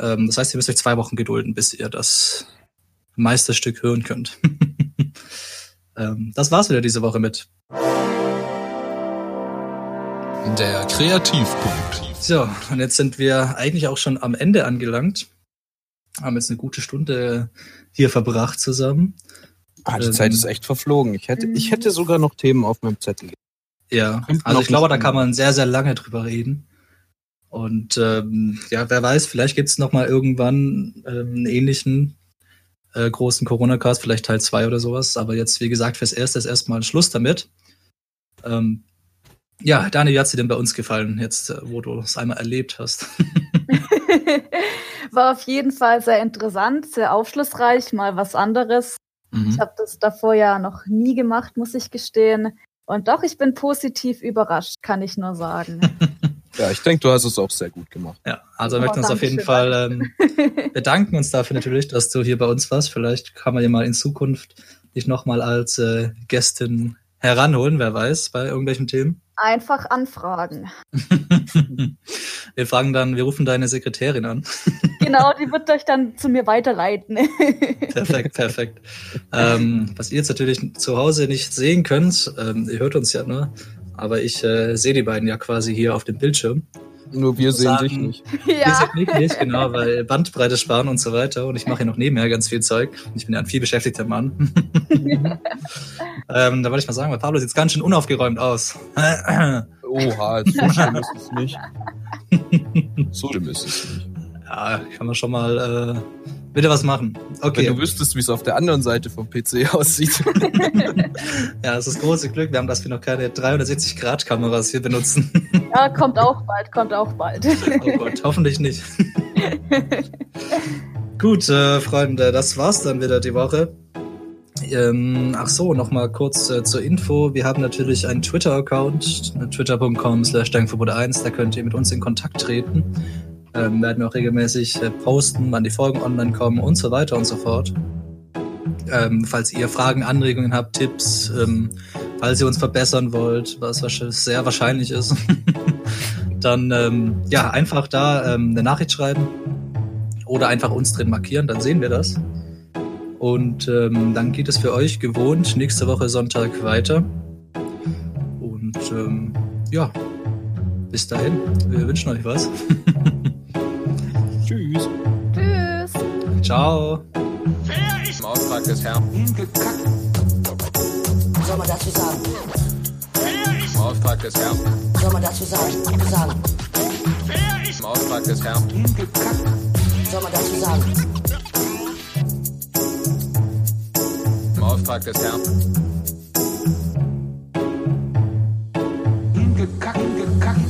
Ähm, das heißt, ihr müsst euch zwei Wochen gedulden, bis ihr das Meisterstück hören könnt. ähm, das war's wieder diese Woche mit. Der Kreativpunkt. So, und jetzt sind wir eigentlich auch schon am Ende angelangt. Haben jetzt eine gute Stunde hier verbracht zusammen. ah, die ähm, Zeit ist echt verflogen. Ich hätte, ich hätte sogar noch Themen auf meinem Zettel. Ja, also ich glaube, da kann man sehr, sehr lange drüber reden. Und ähm, ja, wer weiß, vielleicht gibt's noch mal irgendwann ähm, einen ähnlichen äh, großen Corona-Cast, vielleicht Teil 2 oder sowas. Aber jetzt, wie gesagt, fürs Erste ist erstmal Schluss damit. Ähm, ja, Dani, wie hat's dir denn bei uns gefallen, jetzt, äh, wo du es einmal erlebt hast? War auf jeden Fall sehr interessant, sehr aufschlussreich, mal was anderes. Mhm. Ich habe das davor ja noch nie gemacht, muss ich gestehen. Und doch, ich bin positiv überrascht, kann ich nur sagen. Ja, ich denke, du hast es auch sehr gut gemacht. Ja, also wir Oh, möchten uns auf jeden Dankeschön, Fall ähm, bedanken uns dafür natürlich, dass du hier bei uns warst. Vielleicht kann man ja mal in Zukunft dich nochmal als äh, Gästin heranholen, wer weiß, bei irgendwelchen Themen. Einfach anfragen. wir fragen dann, wir rufen deine Sekretärin an. Genau, die wird euch dann zu mir weiterleiten. Perfekt, perfekt. ähm, was ihr jetzt natürlich zu Hause nicht sehen könnt, ähm, ihr hört uns ja nur, aber ich äh, sehe die beiden ja quasi hier auf dem Bildschirm. Nur wir sehen Sagen- dich nicht. Ja, seht mich nicht, genau, weil Bandbreite sparen und so weiter. Und ich mache hier noch nebenher ganz viel Zeug. Ich bin ja ein viel beschäftigter Mann. ähm, da wollte ich mal sagen, weil Pablo sieht ganz schön unaufgeräumt aus. Oha, so schlimm ist es nicht. So schlimm ist es nicht. ja, kann man schon mal äh, wieder was machen. Wenn Okay, du wüsstest, wie es auf der anderen Seite vom PC aussieht. ja, das ist große Glück. Wir haben, dass wir noch keine 360-Grad-Kameras hier benutzen. ja, kommt auch bald, kommt auch bald. oh Gott, hoffentlich nicht. Gut, äh, Freunde, das war's dann wieder die Woche. Ähm, ach so, nochmal kurz äh, zur Info. Wir haben natürlich einen Twitter-Account, twitter.com slash 1 da könnt ihr mit uns in Kontakt treten. Ähm, werden wir auch regelmäßig äh, posten, wann die Folgen online kommen und so weiter und so fort. Ähm, falls ihr Fragen, Anregungen habt, Tipps, ähm, falls ihr uns verbessern wollt, was sehr wahrscheinlich ist, dann ähm, ja, einfach da ähm, eine Nachricht schreiben oder einfach uns drin markieren, dann sehen wir das. Und ähm, dann geht es für euch gewohnt nächste Woche Sonntag weiter. Und ähm, ja, bis dahin, wir wünschen euch was. Tschüss. Tschüss. Ciao. Im Auftrag des Herrn. Hingekackt. Soll man dazu sagen? Im Auftrag des Herrn. Soll man dazu sagen? sagen? Im Auftrag des Herrn. Hingekackt. Soll man dazu sagen? Im Auftrag des Herrn. Hingekackt. Hingekackt.